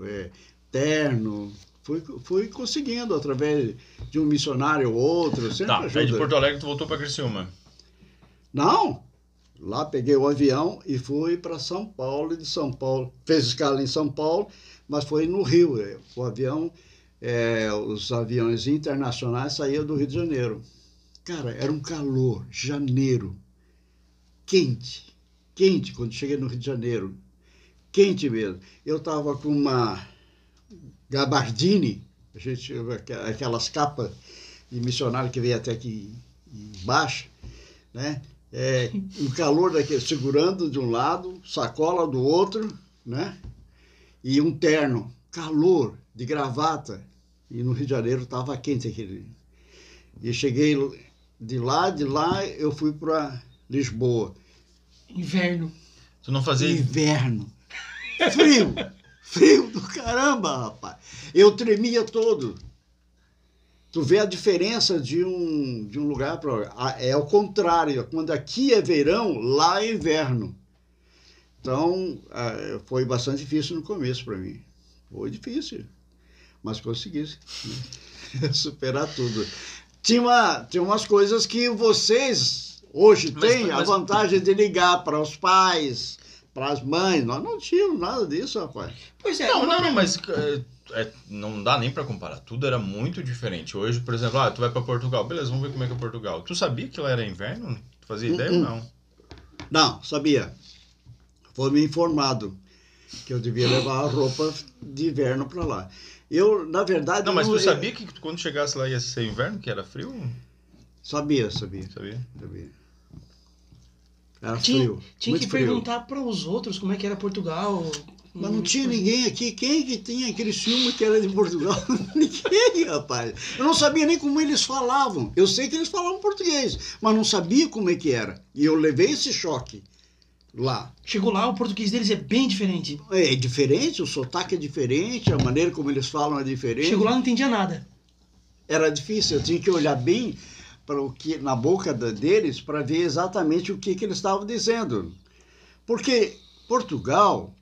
é, terno, fui, fui conseguindo através de um missionário ou outro, sempre Tá, ajuda. de Porto Alegre tu voltou para Criciúma. Não, lá peguei o avião e fui para São Paulo, e de São Paulo, fez escala em São Paulo, mas foi no Rio. é, O avião, é, os aviões internacionais saíam do Rio de Janeiro. Cara, era um calor, janeiro, quente, quente quando cheguei no Rio de Janeiro, quente mesmo. Eu estava com uma gabardine, a gente, aquelas capas de missionário que veio até aqui embaixo, né? É, um calor daquele, segurando de um lado, sacola do outro, né? E um terno, calor, de gravata. E no Rio de Janeiro estava quente aquele. E cheguei de lá, de lá eu fui para Lisboa. Inverno. Tu não fazia. Inverno. Frio. Frio do caramba, rapaz. Eu tremia todo. Tu vê a diferença de um, de um lugar para É o contrário. Quando aqui é verão, lá é inverno. Então, ah, foi bastante difícil no começo para mim. Foi difícil. Mas consegui né? superar tudo. Tinha, uma, tinha umas coisas que vocês hoje Mas- têm a mas- vantagem de ligar para os pais, para as mães. Nós não tínhamos nada disso, rapaz. Pois é, Não, não, não, mas é, é, não dá nem pra comparar. Tudo era muito diferente. Hoje, por exemplo, ah, tu vai pra Portugal. Beleza, vamos ver como é que é Portugal. Tu sabia que lá era inverno? Tu fazia ideia ou Uh-uh. não? Não, sabia. Foi me informado que eu devia levar a roupa de inverno para lá. Eu, na verdade. Não, mas não- tu sabia que quando chegasse lá ia ser inverno, que era frio? Sabia, sabia, Sabia? sabia. Era tinha, frio. tinha muito que frio. perguntar para os outros como é que era Portugal. Mas não tinha ninguém aqui. Quem que tinha aquele filme que era de Portugal? ninguém, rapaz. Eu não sabia nem como eles falavam. Eu sei que eles falavam português, mas não sabia como é que era. E eu levei esse choque lá. Chegou lá, o português deles é bem diferente. É diferente, o sotaque é diferente, a maneira como eles falam é diferente. Chegou lá, não entendia nada. Era difícil, eu tinha que olhar bem para o que na boca deles para ver exatamente o que, que eles estavam dizendo. Porque Portugal,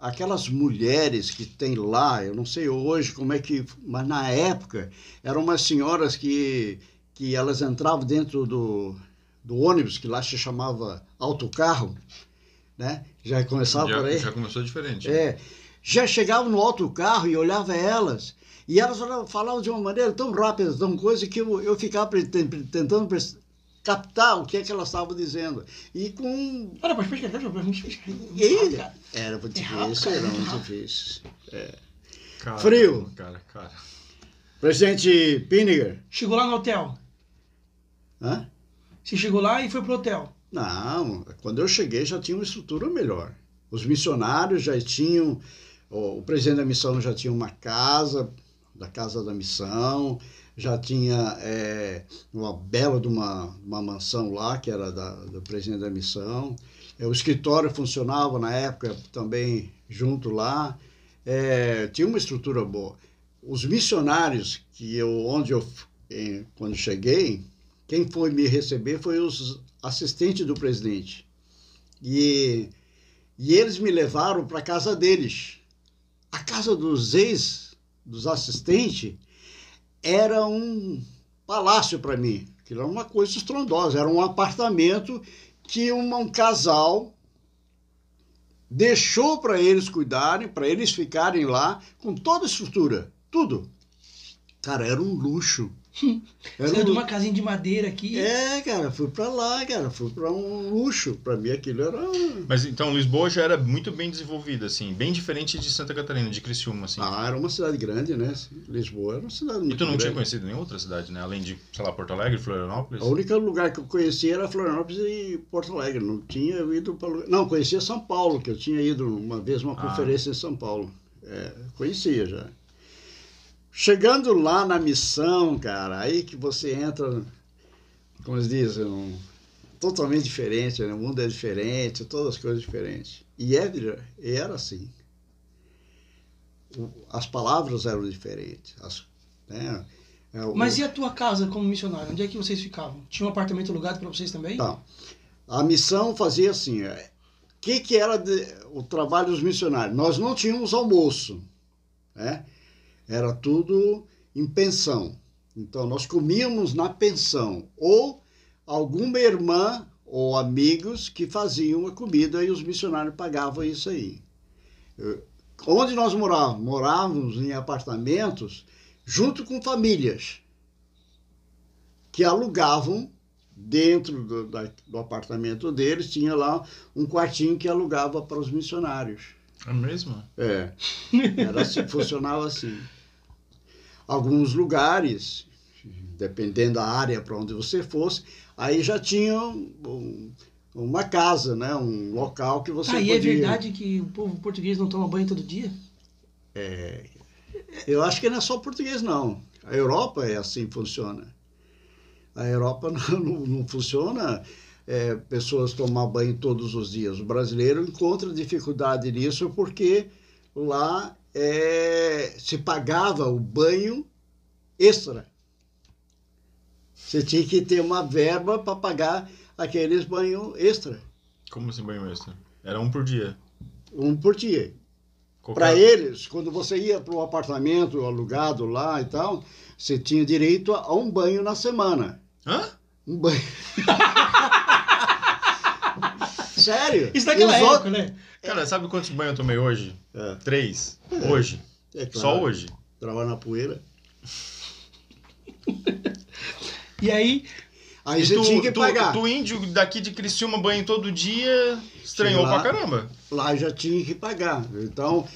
aquelas mulheres que tem lá, eu não sei hoje como é que, mas na época eram umas senhoras que que elas entravam dentro do, do ônibus que lá se chamava autocarro, né? Já começava por aí. Já, já começou diferente. É, já chegava no autocarro e olhava elas, e elas falavam, de uma maneira tão rápida, tão coisa, que eu, eu ficava tentando captar o que é que elas estavam dizendo. E com. Olha, pode pesquisar, pode pesquisar. E era muito É difícil, cara, era muito difícil. Caramba, Frio. Cara, cara. Presidente Piniger, Chegou lá no hotel. hã? Você chegou lá e foi pro hotel. Não, quando eu cheguei já tinha uma estrutura melhor. Os missionários já tinham, o presidente da missão já tinha uma casa, da casa da missão, já tinha é, uma bela de uma, uma mansão lá, que era da, do presidente da missão. É, o escritório funcionava na época também junto lá. É, tinha uma estrutura boa. Os missionários que eu, onde eu quando cheguei, quem foi me receber foi os assistentes do presidente. E, e eles me levaram para a casa deles. A casa dos ex, dos assistentes, era um palácio para mim. Aquilo era uma coisa estrondosa. Era um apartamento que uma, um casal deixou para eles cuidarem, para eles ficarem lá, com toda a estrutura, tudo. Cara, era um luxo. Era Saiu um... de uma casinha de madeira aqui. É, cara, fui pra lá, cara, fui pra um luxo. Pra mim aquilo era. Mas então Lisboa já era muito bem desenvolvida, assim, bem diferente de Santa Catarina, de Criciúma, assim. Ah, era uma cidade grande, né? Lisboa era uma cidade muito E tu não grande. tinha conhecido nenhuma outra cidade, né? Além de, sei lá, Porto Alegre, Florianópolis? O único lugar que eu conhecia era Florianópolis e Porto Alegre. Não tinha ido para. Não, conhecia São Paulo, que eu tinha ido uma vez uma Ah. conferência em São Paulo. É, conhecia já. Chegando lá na missão, cara, aí que você entra, como eles dizem, um, totalmente diferente, né? o mundo é diferente, todas as coisas diferentes. E era, e era assim. As palavras eram diferentes. As, né? É, Mas e a tua casa como missionário? Onde é que vocês ficavam? Tinha um apartamento alugado para vocês também? Tá. A missão fazia assim, o que, que era de- o trabalho dos missionários? Nós não tínhamos almoço, né? Era tudo em pensão. Então, nós comíamos na pensão. Ou alguma irmã ou amigos que faziam a comida e os missionários pagavam isso aí. Eu- Onde nós morávamos? Morávamos em apartamentos junto com famílias que alugavam dentro do, da- do apartamento deles, tinha lá um quartinho que alugava para os missionários. É mesmo? É, era assim, funcionava assim. Alguns lugares, dependendo da área para onde você fosse, aí já tinham um- uma casa, né? um local que você Ah, e podia... é verdade que o povo português não toma banho todo dia? Eu acho que não é só português, não. A Europa é assim que funciona. A Europa não, não, não funciona é, pessoas tomar banho todos os dias. O brasileiro encontra dificuldade nisso porque lá é, se pagava o banho extra. Você tinha que ter uma verba para pagar aqueles banhos extra, Como assim banho extra? Era um por dia. um por dia. Qualquer- Para eles, quando você ia para um apartamento alugado lá e tal, você tinha direito a um banho na semana. Hã? Um banho. Sério? Isso naquela Os época, outros- né? Cara, sabe quantos banhos eu tomei hoje? É, Três. Hoje. é claro. Só hoje. Trabalhar na poeira. E aí, Aí E você tu, tinha que tu- pagar. Tu, índio daqui de Criciúma banho todo dia, estranhou lá. pra caramba. Lá já tinha que pagar. Então,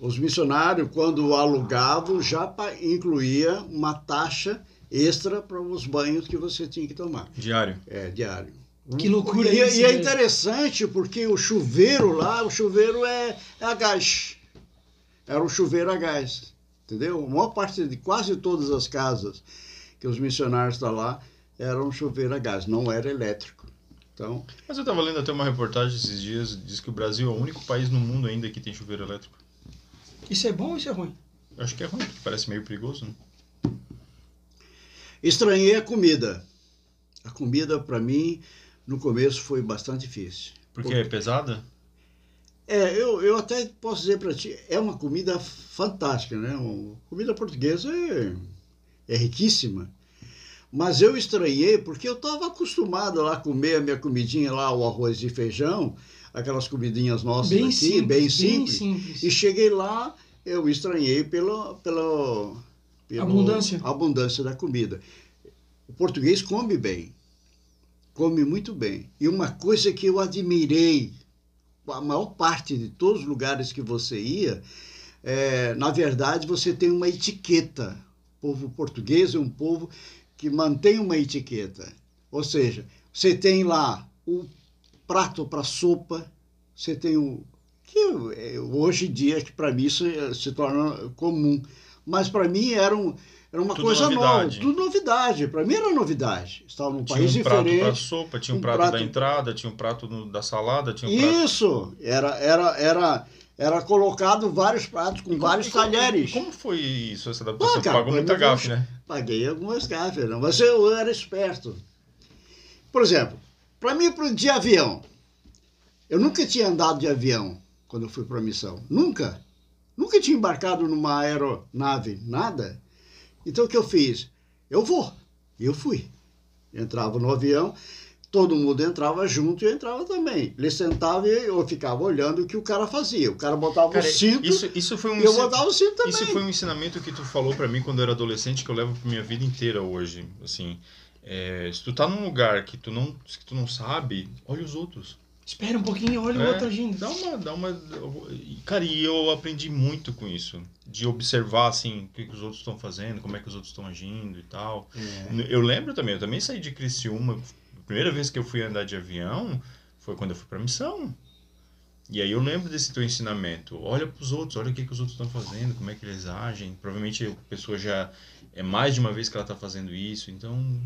os missionários, quando alugavam, já incluía uma taxa extra para os banhos que você tinha que tomar. Diário. É, diário. Que loucura e, isso, E é né? interessante porque o chuveiro lá, o chuveiro é, é a gás. Era um chuveiro a gás. Entendeu? A maior parte de quase todas as casas que os missionários estão lá eram um chuveiro a gás, não era elétrico. Então, Mas eu tava lendo até uma reportagem esses dias, diz que o Brasil é o único país no mundo ainda que tem chuveiro elétrico. isso é bom ou isso é ruim? Eu acho que é ruim, porque parece meio perigoso, né? estranhei a comida. A comida, para mim, no começo foi bastante difícil. Porque é pesada? É, eu, eu até posso dizer para ti, é uma comida fantástica, né? Uma comida portuguesa é, é riquíssima. Mas eu estranhei porque eu estava acostumado lá a comer a minha comidinha lá, o arroz e feijão, aquelas comidinhas nossas Bem aqui, simples, bem simples. simples. E cheguei lá, eu estranhei pela, pela, pela Abundância. abundância da comida. O português come bem, come muito bem. E uma coisa que eu admirei, a maior parte de todos os lugares que você ia, é, na verdade, você tem uma etiqueta. O povo português é um povo que mantém uma etiqueta. Ou seja, você tem lá o prato para sopa, você tem o. que é, hoje em dia, para mim isso é- se torna comum. Mas para mim era um, Era uma Tudo coisa novidade. nova, tudo novidade. Para mim era novidade. Estava num Tinha país um prato para diferente. sopa, tinha um, um prato, prato- da entrada, tinha um prato no- da salada, tinha um prato... Isso, era, era, era, era colocado vários pratos com vários E como- talheres. Como foi isso, essa adaptação? Ah, cara, pagou muita gafe, né? Paguei algumas gafes, não, mas eu era esperto. Por exemplo, para mim, pro- de avião, eu nunca tinha andado de avião quando eu fui para a missão. Nunca. Nunca tinha embarcado numa aeronave, nada. Então o que eu fiz? Eu vou. E eu fui. Entrava no avião, todo mundo entrava junto e eu entrava também. Ele sentava e eu ficava olhando o que o cara fazia. O cara botava Cara, o cinto isso, isso foi um e eu botava o cinto também. Isso foi um ensinamento que tu falou pra mim quando eu era adolescente que eu levo pra minha vida inteira hoje. Assim, é, se tu tá num lugar que tu não, que tu não sabe, olha os outros. Espera um pouquinho, olha o É, outro agindo. Dá uma, dá uma. Cara, e eu aprendi muito com isso. De observar, assim, o que, que os outros estão fazendo, como é que os outros estão agindo e tal. É. Eu lembro também, eu também saí de Criciúma. A primeira vez que eu fui andar de avião foi quando eu fui pra missão. E aí eu lembro desse teu ensinamento. Olha pros outros, olha o que, que os outros estão fazendo, como é que eles agem. Provavelmente a pessoa já. É mais de uma vez que ela tá fazendo isso, então.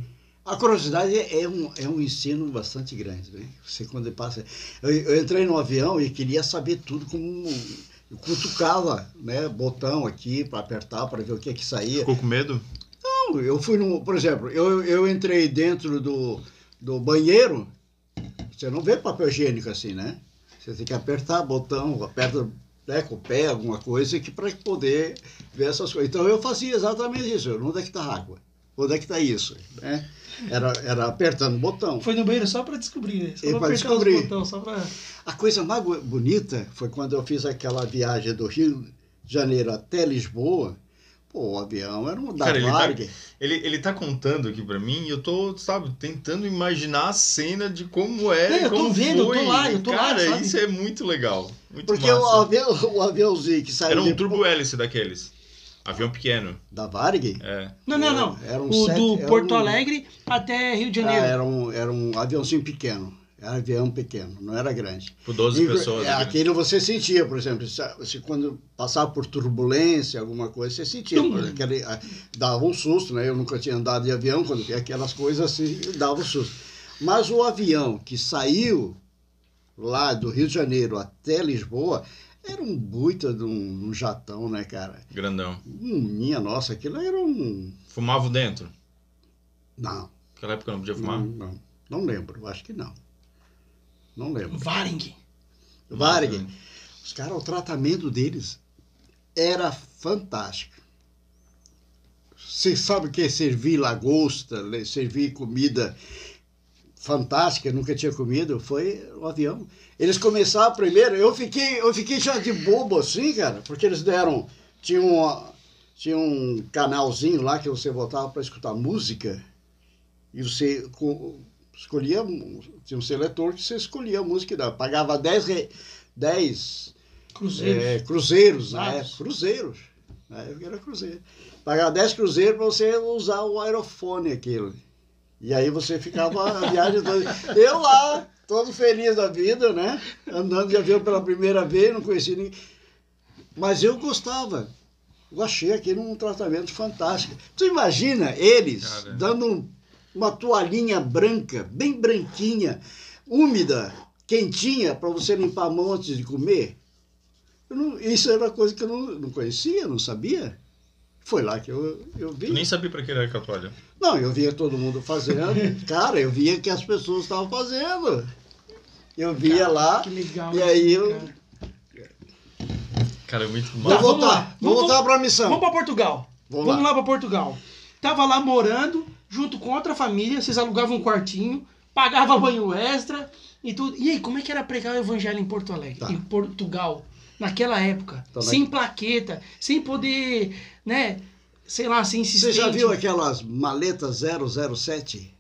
A curiosidade é um, é um ensino bastante grande. Né? Você quando passa. Eu, eu entrei no avião e queria saber tudo como. Eu cutucava, né? Botão aqui para apertar para ver o que é que saía. Ficou com medo? Não, eu fui no. Por exemplo, eu, eu entrei dentro do, do banheiro. Você não vê papel higiênico assim, né? Você tem que apertar botão, aperta né, com o pé, alguma coisa, que para poder ver essas coisas. Então eu fazia exatamente isso. Onde é que está a água? Onde é que está isso? Né? Era, era apertando o botão. Foi no banheiro só pra descobrir, né? Só apertar descobrir. os botões, só pra... A coisa mais bo- bonita foi quando eu fiz aquela viagem do Rio de Janeiro até Lisboa. Pô, o avião era um da Cara, ele tá-. Ele, ele tá contando aqui pra mim e eu tô, sabe, tentando imaginar a cena de como era. Não, e eu tô como vendo, eu tô foi. lá, eu tô lá, Cara, isso é muito legal. Muito Porque massa. o, avião, o aviãozinho que saiu Era um depois- turbo hélice daqueles. Avião pequeno. da Varg. É. Não, não, não. Era um o sete- do era Porto um- Alegre até Rio de Ah, Janeiro. era, um, era um aviãozinho pequeno. Era um avião pequeno, não era grande. Por 12 E, pessoas. é, né? aquele você sentia, por exemplo, se, quando passava por turbulência, alguma coisa, você sentia. Aquele, ah, dava um susto, né? Eu nunca tinha andado de avião, quando via aquelas coisas assim, dava um susto. Mas o avião que saiu lá do Rio de Janeiro até Lisboa era um buita de um, um jatão, né, cara? Grandão. Minha nossa, aquilo era um. Fumava dentro. Não, Naquela época não podia fumar. não, não, não lembro, acho que não. Não lembro. Varing. Varig. Os caras, o tratamento deles era fantástico. Você sabe o que é servir lagosta, servir comida fantástica, nunca tinha comido, foi o avião. Eles começaram primeiro, eu fiquei, eu fiquei já de bobo assim, cara, porque eles deram, tinha um, tinha um canalzinho lá que você botava para escutar música, e você co- escolhia, tinha um seletor que você escolhia a música, dava. pagava 10, re- 10 Cruzeiro. é, cruzeiros, né? Usados. Cruzeiros. Na época era cruzeiro. Pagava 10 cruzeiros para você usar o aerofone aquele. E aí você ficava a viagem toda. Eu lá, todo feliz da vida, né? Andando de avião pela primeira vez, não conhecia ninguém. Mas eu gostava. Eu achei aquele um tratamento fantástico. Tu imagina eles Cara. dando um- uma toalhinha branca, bem branquinha, úmida, quentinha, para você limpar a mão antes de comer? Não- isso era coisa que eu não, não conhecia, não sabia. Foi lá que eu, eu vi. Tu nem sabia pra que era a toalha. Não, eu via todo mundo fazendo. Cara, eu via que as pessoas estavam fazendo. Eu via Cara, lá. Que legal. E aí eu- cara. É muito Vou Tá, vamos voltar, lá. Vamos- voltar para a missão. Vamos pra Portugal. Vamos Vamos lá. lá pra Portugal. Tava lá morando, junto com outra família, vocês alugavam um quartinho, pagava banho extra e tudo. E aí, como é que era pregar o evangelho em Porto Alegre? Tá. Em Portugal, naquela época, Então, sem plaqueta, sem poder, né, sei lá, sem Você insistente. já viu aquelas maletas 007?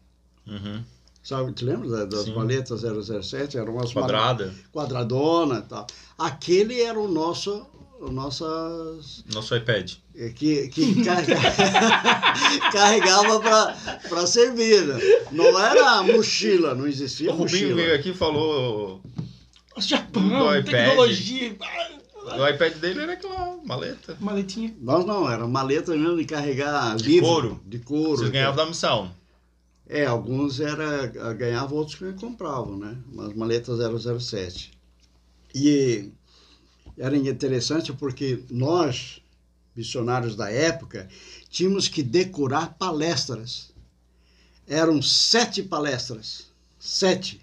Uhum. Sabe, te lembra da- das Sim. maletas 007? Eram umas maletas Quadrada. quadradona e tal. Aquele era o nosso, o nossas Nosso iPad. é, que, que carrega- carregava para servir. né? Não era mochila, não existia O Rubinho mochila. veio aqui e falou. Japão, tecnologia. O iPad dele era aquela maleta. Maletinha. Nós não, era maleta mesmo de carregar livro. couro. De couro. Vocês ganhavam da missão. É, alguns era, ganhavam, outros que compravam, né? Mas maletas 007. E era interessante porque nós, missionários da época, tínhamos que decorar palestras. Eram sete palestras. Sete.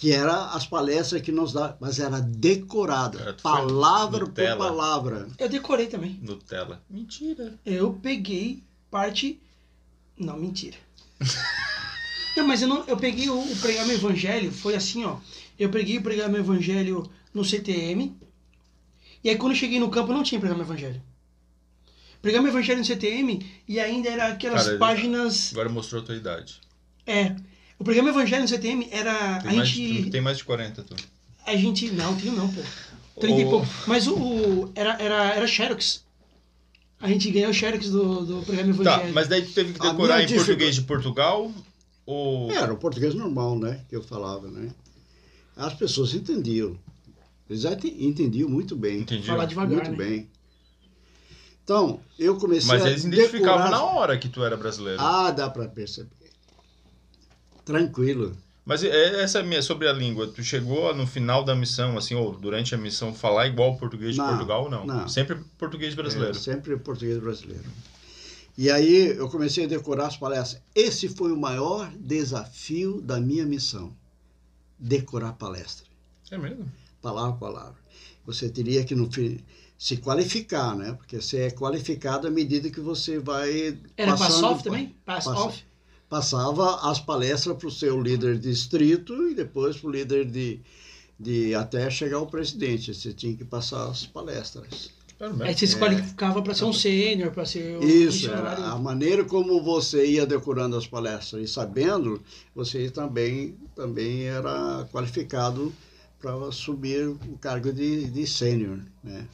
Que eram as palestras que nos davam, mas era decorada, Cara, palavra por Nutella. palavra. Eu decorei também. Nutella. Mentira. Eu peguei parte. Não, mentira. não, mas eu não. Eu peguei o, o pregar meu evangelho, foi assim, ó. Eu peguei o pregar meu evangelho no CTM. E aí quando eu cheguei no campo não tinha pregar meu evangelho. Pregar meu evangelho no CTM e ainda era aquelas Cara, páginas. Agora mostrou a tua idade. É. O meu evangelho no CTM era. Tem, a mais, gente. tu tem mais de 40, tu. A gente. Não, tenho não, pô. 30 e pouco. Mas o. o- era, era, era Xerox. A gente ganhou o Xerox do, do meu Tá, evangelho. mas daí tu teve que A decorar em dificu- português de Portugal? Ou. Era o português normal, né? Que eu falava, né? As pessoas entendiam. Eles já te- entendiam muito bem. Entendi. Falar devagar, muito né? bem. Então, eu comecei Mas a eles identificavam decorar- na hora que tu era brasileiro. Ah, dá para perceber. Tranquilo. Mas é- essa é minha sobre a língua. Tu chegou no final da missão, assim, ou durante a missão, falar igual o português de Não, Portugal ou não? não. Sempre português brasileiro. É, sempre português brasileiro. E aí eu comecei a decorar as palestras. Esse foi o maior desafio da minha missão. Decorar palestra. É, mesmo? palavra por palavra. Você teria que no fim, se qualificar, né? Porque você é qualificado à medida que você vai Era passando- pass-off também? Pass-off? Passava as palestras para o seu líder de distrito e depois para o líder de, de até chegar ao presidente. Você tinha que passar as palestras. Era Aí você se qualificava para ser um sênior, para ser um Isso, era a maneira como você ia decorando as palestras e sabendo, você também, também era qualificado para subir o cargo de, de sênior, né?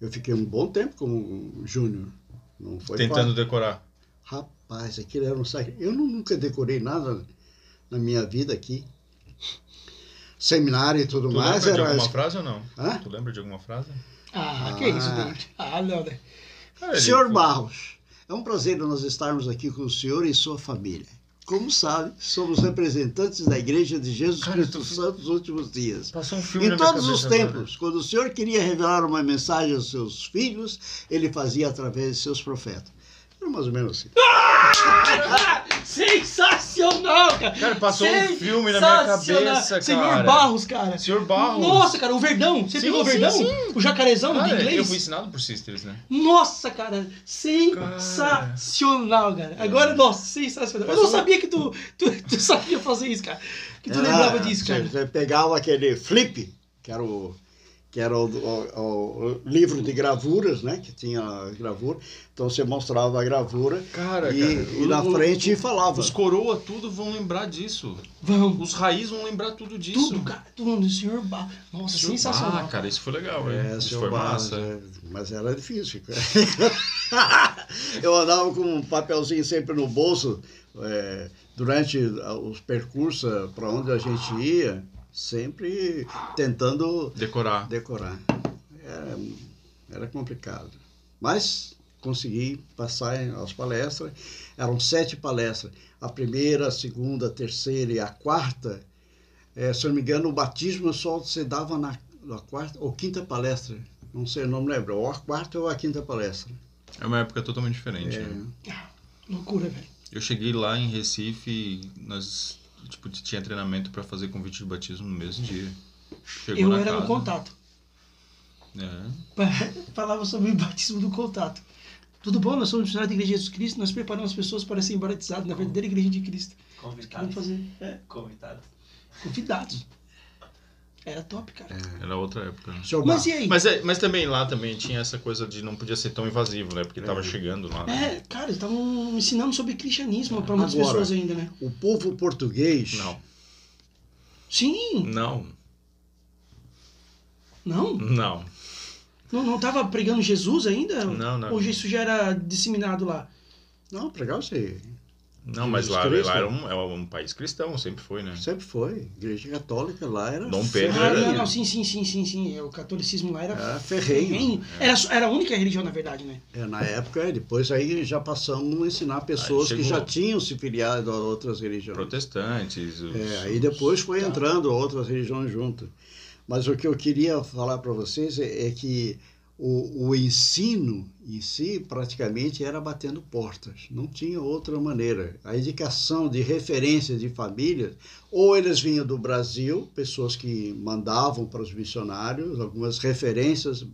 Eu fiquei um bom tempo como júnior. Não foi Tentando fácil. decorar. Rapaz, aquilo era um saco. Eu nu- nunca decorei nada na minha vida aqui. Seminário e tudo Tu mais lembra de era. alguma frase ou não? Hã? Tu lembra de alguma frase? Ah, que isso, Ah. David? Ah, não, né? Ah, Senhor Barros, é um prazer nós estarmos aqui com o senhor e sua família. Como sabe, somos representantes da Igreja de Jesus Cara, Cristo tu- Santo dos últimos dias. Passou um filme Em na minha todos os cabeça agora. tempos, quando o Senhor queria revelar uma mensagem aos seus filhos, ele fazia através de seus profetas. Era mais ou menos assim. Sensacional, cara! Cara, passou um filme na minha cabeça, Senhor cara. Barros, cara. Senhor Barros. Nossa, cara, o Verdão. Você Sim, pegou o Verdão? sim. O jacarezão de Cara, inglês? eu fui ensinado por Sisters, né? Nossa, cara, sensacional, cara. Agora, nossa, sensacional. Eu não sabia que tu, tu, tu sabia fazer isso, cara. Que tu Era- lembrava disso, você- cara. Você pegava aquele flip, que era o que era o, o- o livro de gravuras, né? Que tinha gravura. Então você mostrava a gravura Cara, e, cara, e na o- frente falava. Os coroa tudo vão lembrar disso. Vamos. Os raiz vão lembrar tudo disso. Tudo, cara, tudo. Senhor Barros. Nossa, Senhor- sensacional. Ah, cara, isso foi legal, hein? É, isso seu foi massa. é, mas era difícil. cara. Eu andava com um papelzinho sempre no bolso é, durante os percursos para onde a gente ia, sempre tentando Decorar. decorar. Era, era complicado. Mas consegui passar as palestras. Eram sete palestras. A primeira, a segunda, a terceira e a quarta, eh, se eu não me engano, o batismo só se dava na, na quarta ou quinta palestra. Não sei, não me lembro. Ou a quarta ou a quinta palestra. É uma época totalmente diferente, É, né? Loucura, velho. Eu cheguei lá em Recife nós tipo, tinha treinamento pra fazer convite de batismo no mesmo dia. Chegou Eu na era casa. no contato. É. Falava sobre o batismo do contato. Tudo bom? Nós somos missionários da Igreja de Jesus Cristo. Nós preparamos as pessoas para serem batizadas na verdadeira Igreja de Cristo. Vamos Convidado. fazer é, Convidado. convidados. Era top, cara. Era outra época. né? Mas e aí? Mas, é, mas também lá também tinha essa coisa de não podia ser tão invasivo, né? Porque tava É. chegando lá. né? É, cara, eles estavam ensinando sobre cristianismo para muitas Agora. pessoas ainda, né? O povo português. Não, Sim, não, não. não. Não, não tava pregando Jesus ainda? Não, não. Ou isso já era disseminado lá? Não, pregar você. Não, mas lá, lá era um, é um país cristão, sempre foi, né? Sempre foi. Igreja católica lá era Dom Pedro Ah, era- não, não, sim, sim, sim, sim, sim. O catolicismo lá era Era ferrenho. ferrenho. Era, era a única religião, na verdade, né? É, na época, é, depois aí já passamos a ensinar pessoas que já tinham se filiado a outras religiões. Protestantes. Os, É, aí depois foi Tá. entrando outras religiões junto. Mas o que eu queria falar para vocês é, é que o, o ensino em si praticamente era batendo portas, não tinha outra maneira. A indicação de referência de famílias, ou eles vinham do Brasil, pessoas que mandavam para os missionários, algumas referências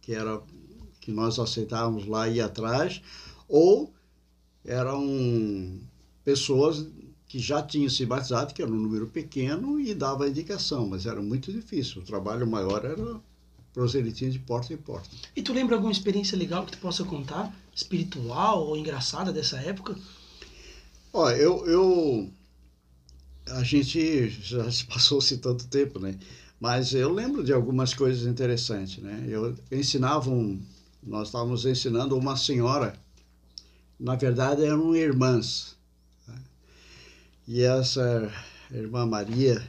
que, era, que nós aceitávamos lá e atrás, ou eram pessoas que já tinham se batizado, que era um número pequeno, e dava indicação, mas era muito difícil. O trabalho maior era proselitismo de porta em porta. E tu lembra alguma experiência legal que tu possa contar? Espiritual ou engraçada dessa época? Ó, eu, eu. A gente já se passou-se tanto tempo, né? Mas eu lembro de algumas coisas interessantes, né? Eu ensinava um. Nós estávamos ensinando uma senhora, na verdade eram irmãs. né? E essa irmã Maria,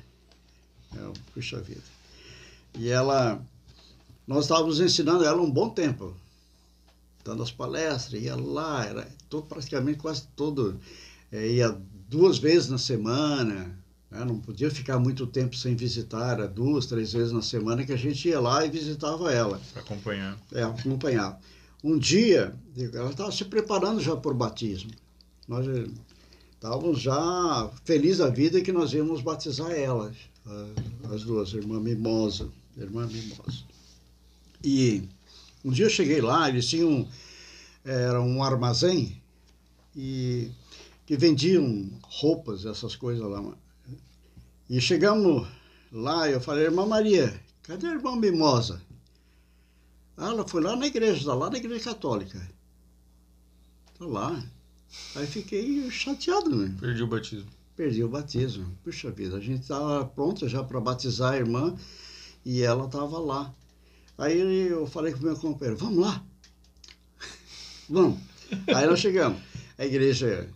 é, puxa vida, e ela. Nós estávamos ensinando ela um bom tempo, dando as palestras, ia lá, era todo, praticamente quase todo é, ia duas vezes na semana, né? não podia ficar muito tempo sem visitar, era duas, três vezes na semana que a gente ia lá e visitava ela, Para acompanhar. é, acompanhava. Um dia, ela estava se preparando já por batismo. Nós eh, estávamos já felizes da vida que nós íamos batizar elas, a- as duas, irmã Mimosa, irmã Mimosa. E um dia eu cheguei lá, eles tinham era um armazém e que vendiam roupas, essas coisas lá. E chegamos lá, eu falei, irmã Maria, cadê a irmã Mimosa? Ah, ela foi lá na igreja, está lá na igreja católica. Está lá. Aí fiquei chateado, né? Perdi o batismo. Perdi o batismo. Puxa vida, a gente estava pronta já para batizar a irmã e ela estava lá. Aí eu falei com o meu companheiro, vamos lá. vamos. Aí nós chegamos. A igreja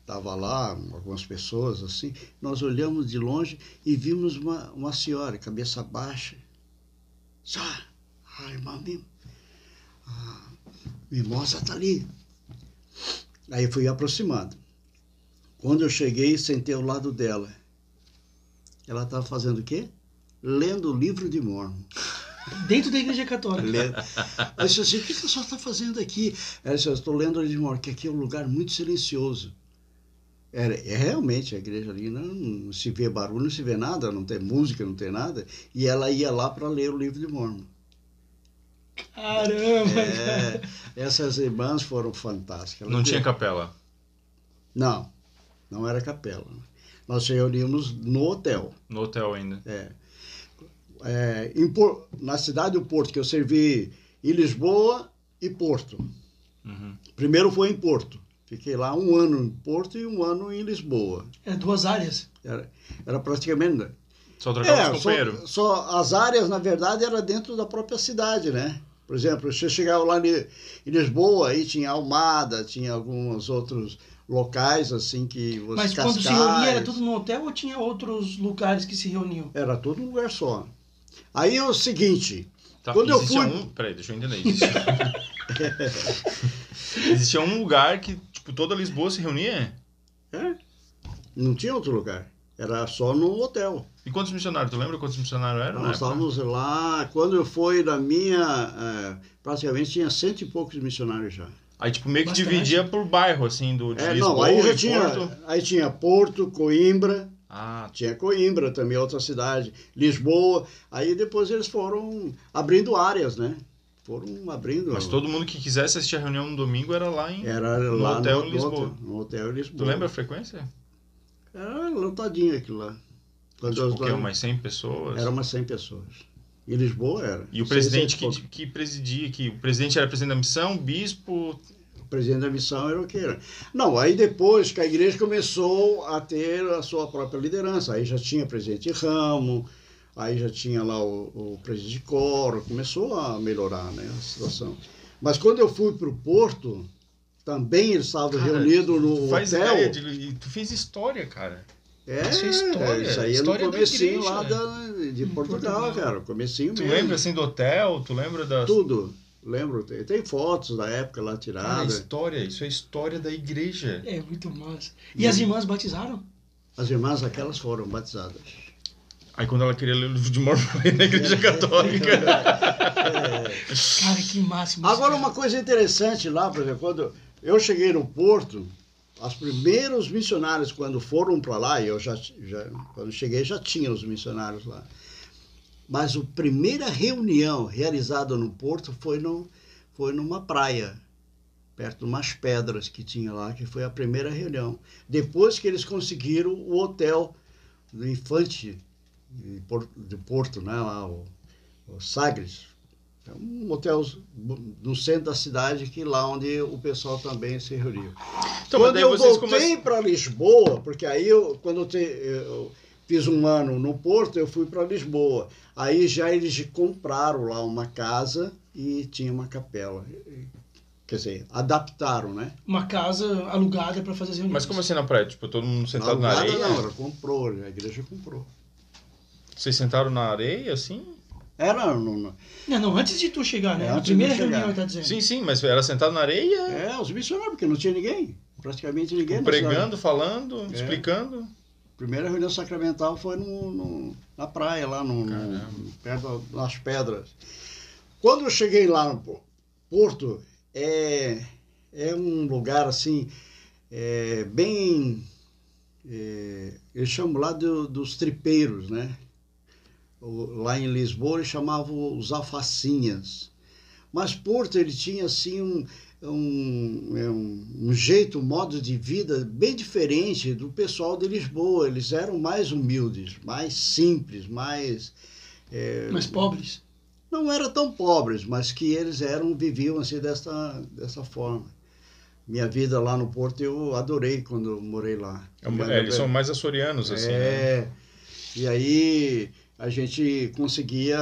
estava lá, algumas pessoas assim. Nós olhamos de longe e vimos uma, uma senhora, cabeça baixa. Só, a irmã Mim- a Mimosa está ali. Aí fui aproximando. Quando eu cheguei, sentei ao lado dela. Ela estava fazendo o quê? Lendo o livro de Mormon. Dentro da igreja católica. Lendo. Aí eu disse assim, o que que a senhora está fazendo aqui? Ela disse, eu estou lendo o livro de Mormon, que aqui é um lugar muito silencioso. Era, é realmente, a igreja ali não, não se vê barulho, não se vê nada, não tem música, não tem nada. E ela ia lá para ler o livro de Mormon. Caramba! É, essas irmãs foram fantásticas. Elas Não tinha viram- capela. Não, não era capela. Nós reunimos no hotel. No hotel ainda. É, em Por- na cidade do Porto, que eu servi em Lisboa e Porto. Uhum. Primeiro foi em Porto. Fiquei lá um ano em Porto e um ano em Lisboa. É duas áreas. Era, era praticamente. Só trocava É, os só, só as áreas, na verdade, era dentro da própria cidade, né? Por exemplo, você chegava lá em em Lisboa, aí tinha Almada, tinha alguns outros locais, assim, que você Mas quando se reunia era tudo no hotel ou tinha outros lugares que se reuniam? Era tudo um lugar só. Aí é o seguinte, Tá, Quando eu fui- um. Peraí, deixa eu entender. Existia... existia um lugar que, tipo, toda Lisboa se reunia? é, não tinha outro lugar. Era só no hotel. E quantos missionários? Tu lembra quantos missionários eram? Nós estávamos lá, quando eu fui na minha, eh, praticamente tinha cento e poucos missionários já. Aí, tipo, meio que Bastante. dividia por bairro, assim, do, de É, Lisboa não, aí já tinha, Porto. aí tinha Porto, Coimbra, Ah, tinha Coimbra também, outra cidade, Lisboa. Aí depois eles foram abrindo áreas, né? Foram abrindo. mas todo mundo que quisesse assistir a reunião no domingo era lá em... Era lá hotel no, Lisboa. No hotel, no hotel Lisboa. Tu lembra a frequência? Era lotadinho aquilo lá. Quando Tipo, duas- Umas 100 pessoas? Era umas 100 pessoas. Em Lisboa era. E o 600 presidente e que, que presidia, que o presidente era presidente da missão, bispo... Presidente da missão era o que era. Não, aí depois que a igreja começou a ter a sua própria liderança, aí já tinha presidente de ramo, aí já tinha lá o, o presidente de coro, começou a melhorar né, a situação. Mas quando eu fui para o Porto, também eles estavam reunidos no Faz hotel. ideia de, tu fez história, cara. É, Isso é história, isso aí história é no da comecinho igreja. lá da, de Portugal, Portugal. cara, comecinho Tu mesmo. lembra assim do hotel? Tu lembra das. Tudo, lembro. Tem, tem fotos da época lá tiradas. história, isso é história da igreja. É muito massa. E as irmãs batizaram? As irmãs aquelas foram batizadas. Aí quando ela queria ler o livro de Mormon na igreja católica. Cara, que máximo. Agora, uma coisa interessante lá, por exemplo, quando eu cheguei no Porto, os primeiros missionários, quando foram para lá, e eu já, já, quando cheguei já tinha os missionários lá, mas a primeira reunião realizada no Porto foi, no, foi numa praia, perto de umas pedras que tinha lá, que foi a primeira reunião. Depois que eles conseguiram o hotel do Infante de Porto, né, lá, o, o Sagres, é um hotel no centro da cidade, que lá onde o pessoal também se reuniu. Então, quando eu voltei começam- para Lisboa, porque aí eu, quando eu, te- eu fiz um ano no Porto, eu fui para Lisboa. Aí já eles compraram lá uma casa e tinha uma capela. Quer dizer, adaptaram, né? Uma casa alugada pra fazer reuniões. Mas como assim na praia? Tipo, todo mundo sentado na Alugada areia? não, ela comprou, a igreja comprou. Vocês sentaram na areia, assim? Era, não, não- Não, não, antes de tu chegar, né? É, a antes de primeira reunião, ele tá dizendo. Sim, sim, mas era sentado na areia, é, os missionários, porque não tinha ninguém, praticamente ninguém. cidade. pregando, falando, É. explicando. A primeira reunião sacramental foi no, no- na praia, lá no, no- perto das pedras. Quando eu cheguei lá no Po- Porto, é, é um lugar assim, é, bem. É, eles chamam lá do- dos tripeiros, né? Lá em Lisboa eles chamavam os alfacinhas. Mas Porto ele tinha assim um, um, é um, um jeito, um modo de vida bem diferente do pessoal de Lisboa. Eles eram mais humildes, mais simples, mais. é, Mas pobres. não eram tão pobres, mas que eles eram viviam assim dessa, dessa forma. Minha vida lá no Porto eu adorei quando eu morei lá. É, eles são mais açorianos, assim, né? É, e aí a gente conseguia.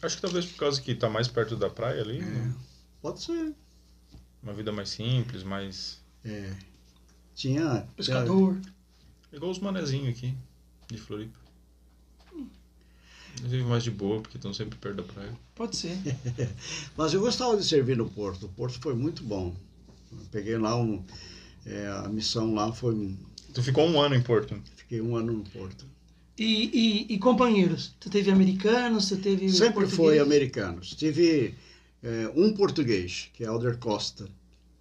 Acho que talvez por causa que tá mais perto da praia ali, É. né? Pode ser. Uma vida mais simples, mais... É, tinha. Pescador. Igual os manezinhos aqui, de Floripa. Eles vivem mais de boa, porque estão sempre perto da praia. Pode ser. Mas eu gostava de servir no Porto. O Porto foi muito bom. Eu peguei lá um. é, a missão lá foi. Tu ficou um ano em Porto. Fiquei um ano no Porto. E, e, e companheiros? Tu teve americanos, tu teve. Sempre foi americanos. Tive é, um português, que é Alder Costa.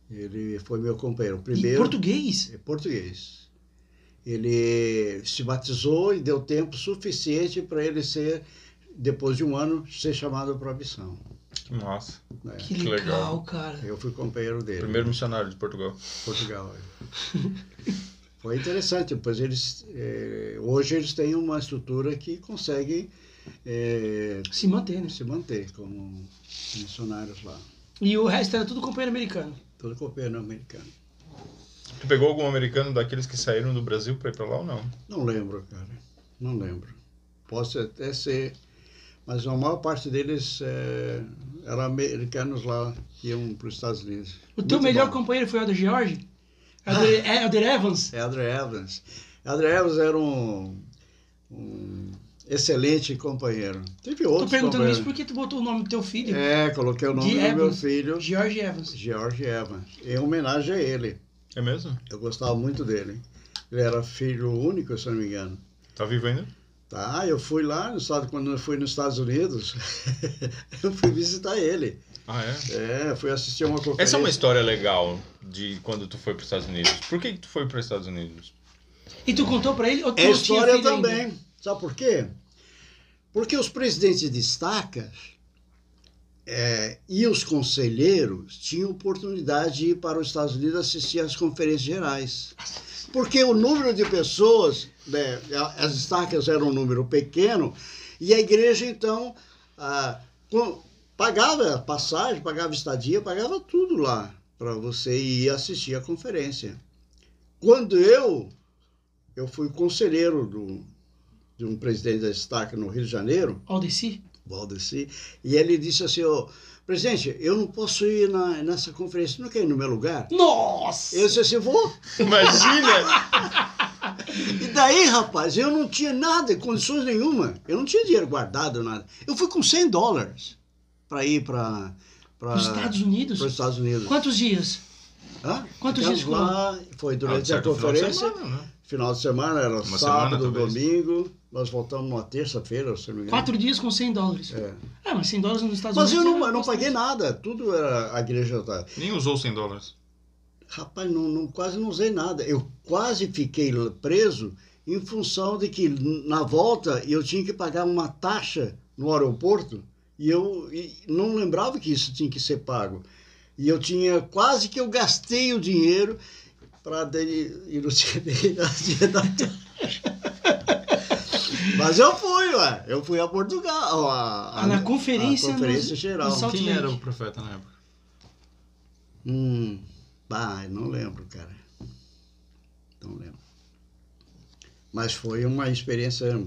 Ele foi meu companheiro. O E primeiro. português? É português. Ele se batizou e deu tempo suficiente para ele ser, depois de um ano, ser chamado para a missão. Que massa. né? Que Que legal, legal. cara. Eu fui companheiro dele. Primeiro missionário de Portugal. Portugal. é. Foi interessante, pois eles eh, hoje eles têm uma estrutura que consegue eh, Se manter, né? se manter como missionários lá. E o resto era tudo companheiro americano. Todo governo americano. Tu pegou algum americano daqueles que saíram do Brasil pra ir pra lá ou não? Não lembro, cara. Não lembro. Pode até ser, mas a maior parte deles eh, eram americanos lá que iam para os Estados Unidos. O teu Muito melhor bom. companheiro foi o Elder George? Elder, Elder Evans? Elder Evans. Elder Evans era um, um excelente companheiro. Teve Tô outros perguntando isso porque tu botou o nome do teu filho. É, coloquei o nome De do meu Evans. filho, George Evans. George Evans, em homenagem a ele. É mesmo? Eu gostava muito dele. Ele era filho único, se não me engano. Tá vivo ainda? Tá, eu fui lá no estado, quando eu fui nos Estados Unidos, eu fui visitar ele. Ah, é? É, fui assistir uma conferência. Essa é uma história legal de quando tu foi para os Estados Unidos. Por que, que tu foi para os Estados Unidos? E tu contou pra ele ou tu É não tinha história filho ainda? também. Sabe por quê? Porque os presidentes de estacas é, e os conselheiros tinham oportunidade de ir para os Estados Unidos assistir às conferências gerais. Porque o número de pessoas, né, as estacas eram um número pequeno, e a igreja, então, ah, pagava passagem, pagava estadia, pagava tudo lá para você ir assistir a conferência. Quando eu, eu fui conselheiro do, de um presidente da estaca no Rio de Janeiro, Aldeci? Valdeci, e ele disse assim, ô, presidente, eu não posso ir na, nessa conferência, não quer ir no meu lugar? Nossa! Eu disse assim, vou. Imagina! E daí, rapaz, eu não tinha nada, condições nenhuma. Eu não tinha dinheiro guardado, nada. Eu fui com 100 dólares para ir para Os Estados Unidos? Para os Estados Unidos. Quantos dias? Hã? Quantos Ficamos dias lá? Foi Ah, durante a final de conferência. semana, né? Final de semana, era Uma semana, sábado, talvez. domingo. Nós voltamos numa terça-feira, se não me engano. Quatro dias com 100 dólares. É. É, mas 100 dólares nos Estados Mas eu Unidos. não, é eu não bastante. paguei nada, tudo era a igreja. Tá. Nem usou 100 dólares. Rapaz, não, não- quase não usei nada. Eu quase fiquei preso em função de que na volta eu tinha que pagar uma taxa no aeroporto e eu e não lembrava que isso tinha que ser pago. E eu tinha quase que eu gastei o dinheiro para ir no dia da Mas eu fui, ué. Eu fui a Portugal. A, Ah, na conferência a conferência no- geral. no Quem era o profeta na época? Hum, bah, não lembro, cara. Não lembro. Mas foi uma experiência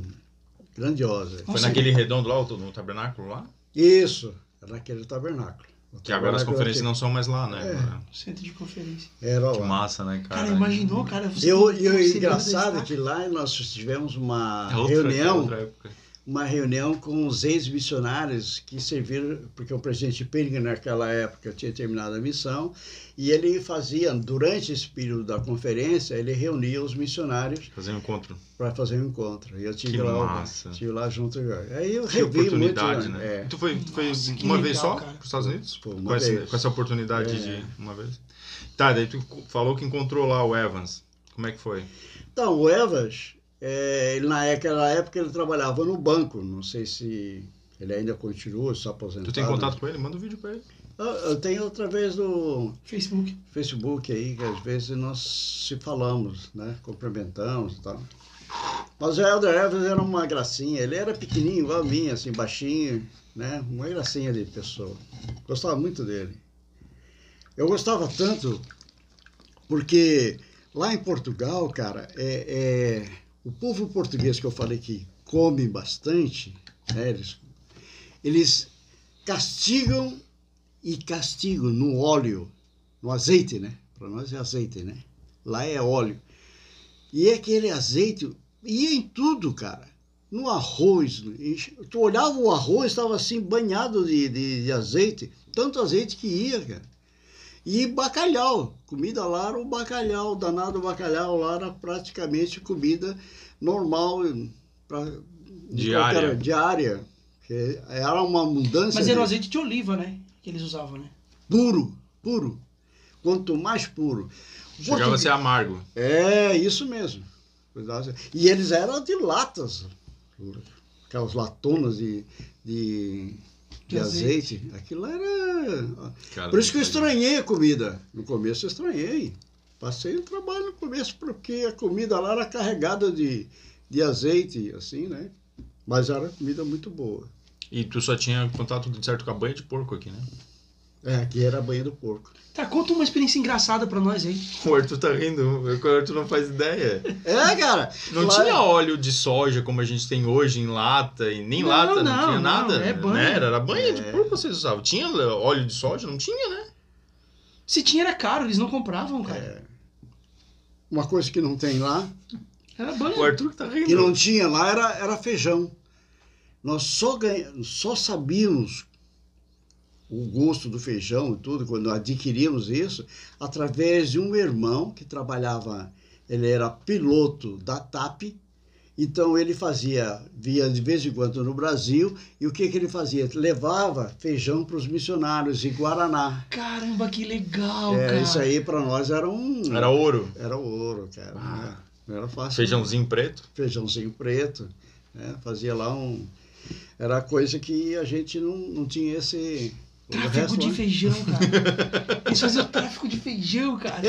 grandiosa. Foi naquele redondo lá, no tabernáculo lá? Isso, era naquele tabernáculo. Que agora as conferências não são mais lá, né? É. Centro de conferência. Era Que lá. massa, né, cara? Cara, imaginou, cara? Você Eu, e o conselheiro engraçado é que lá nós tivemos uma É outra, reunião, outra época. Uma reunião com os ex-missionários que serviram, porque o presidente Pilgrim naquela época tinha terminado a missão, e ele fazia, durante esse período da conferência, ele reunia os missionários Fazer um encontro. para fazer um encontro. E eu tive Que lá, massa. tive lá junto. Aí eu Que revi oportunidade, muito, né? É. Tu foi, tu foi Nossa, uma legal, vez só para os Estados Unidos? Foi uma com, vez. com essa oportunidade É. de uma vez? Tá, daí tu falou que encontrou lá o Evans. Como é que foi? Então, o Evans, é, ele, naquela época ele trabalhava no banco. Não sei se ele ainda continua, se aposentou. Tu tem contato com ele? Manda um vídeo pra ele. Eu, eu tenho através do Facebook. Facebook aí, que às vezes nós se falamos, né? Cumprimentamos e tal. Mas o Elder Evans era uma gracinha. Ele era pequenininho, igual a mim, assim, baixinho, né? Uma gracinha de pessoa. Gostava muito dele. Eu gostava tanto porque lá em Portugal, cara, é, é- o povo português que eu falei que come bastante, né? Eles, eles castigam e castigam no óleo, no azeite, né? Para nós é azeite, né? Lá é óleo. E aquele azeite ia em tudo, cara. No arroz. Tu olhava o arroz, estava assim banhado de, de, de azeite. Tanto azeite que ia, cara. E bacalhau. Comida lá era o bacalhau. Danado bacalhau lá era praticamente comida normal. Pra, Diária. qualquer- diária. Era uma mudança. Mas era o de- azeite de oliva, né? Que eles usavam, né? puro, puro. Quanto mais puro. Chegava a ser amargo. É, isso mesmo. E eles eram de latas, aquelas latonas de, de, de azeite. azeite. Aquilo era. Cara, Por isso que eu estranhei a comida. No começo eu estranhei. Passei o trabalho no começo, porque a comida lá era carregada de, de azeite, assim, né? Mas era comida muito boa. E tu só tinha contato de certo com a banha de porco aqui, né? É, aqui era a banha do porco. Tá, conta uma experiência engraçada pra nós aí. O Arthur tá rindo, o Arthur não faz ideia. É, cara. Não lá- tinha óleo de soja como a gente tem hoje em lata, e nem Não, lata, não, não, tinha não, nada. é banha. Né? Era banha de É. porco que vocês usavam. Tinha óleo de soja? Não tinha, né? Se tinha era caro, eles não compravam, cara. É. Uma coisa que não tem lá, Era banho. O Arthur que tá rindo. que não tinha lá era, era feijão. Nós só, ganha, só sabíamos o gosto do feijão e tudo, quando adquirimos isso, através de um irmão que trabalhava, ele era piloto da TAP, então ele fazia, via de vez em quando no Brasil, e o que, que ele fazia? Levava feijão para os missionários em Guaraná. Caramba, que legal, É, cara. isso aí para nós era um. Era ouro. Era ouro, cara. Ah. Não era fácil. Feijãozinho preto. feijãozinho preto, né? fazia lá um. Era coisa que a gente não, não tinha esse. o Tráfico de feijão, cara. Eles faziam tráfico de feijão, cara.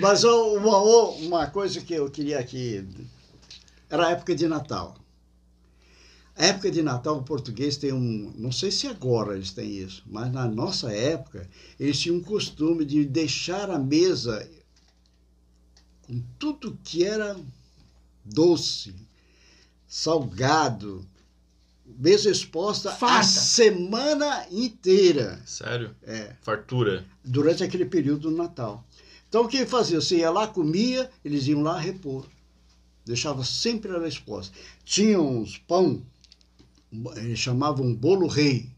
Mas uma, uma coisa que eu queria aqui. Era a época de Natal. A época de Natal, o português tem um. Não sei se agora eles têm isso, mas na nossa época, eles tinham um costume de deixar a mesa com tudo que era doce, salgado, mesa exposta a Farta. semana inteira. Sério? É, Fartura. durante aquele período do Natal. Então o que fazia? Você ia lá, comia, eles iam lá repor. Deixava sempre ela exposta. Tinha uns pão, eles chamavam bolo rei,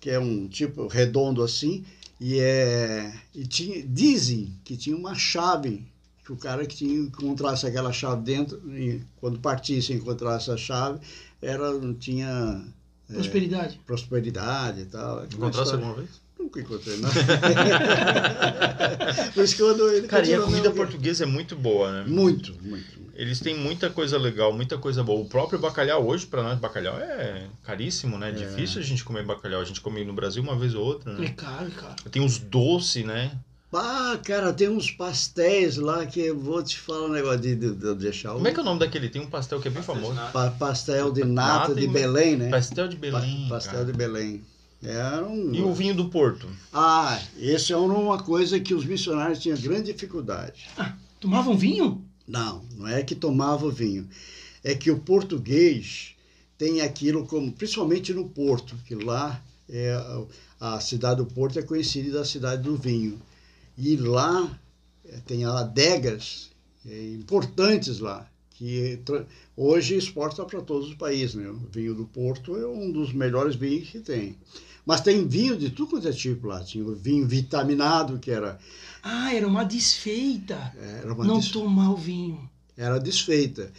que é um tipo redondo assim, e é e tinha, dizem que tinha uma chave que o cara que tinha encontrasse aquela chave dentro, e quando partisse encontrasse a chave, era tinha é, Prosperidade. prosperidade e tal. Uma Encontrasse alguma vez? Nunca encontrei, não. Mas quando ele Cara, e a comida portuguesa é muito boa, né? Muito, muito. Eles têm muita coisa legal, muita coisa boa. O próprio bacalhau, hoje, pra nós, bacalhau é caríssimo, né? É difícil a gente comer bacalhau. A gente come no Brasil uma vez ou outra, É né? caro, cara. Tem os doces, né? Ah, cara, tem uns pastéis lá que eu vou te falar um negócio de, de- de deixar o Como é que é o nome daquele? Tem um pastel que é bem Pastel famoso. pa- pastel de nata Nata de e- Belém, né? Pastel de Belém. Pa- pastel cara. de Belém. Era um... E o vinho do Porto? Ah, esse é uma coisa que os missionários tinham grande dificuldade. Tomavam vinho? Não, não é que tomava vinho. É que o português tem aquilo como, principalmente no Porto, que lá é a, a cidade do Porto é conhecida da cidade do vinho. E lá eh, tem adegas eh, importantes lá, que hoje exporta para todos os países. Né? O vinho do Porto é um dos melhores vinhos que tem. Mas tem vinho de tudo quanto é tipo lá. Tinha o vinho vitaminado, que era, Ah, era uma desfeita. era uma não tomar o vinho. era desfeita.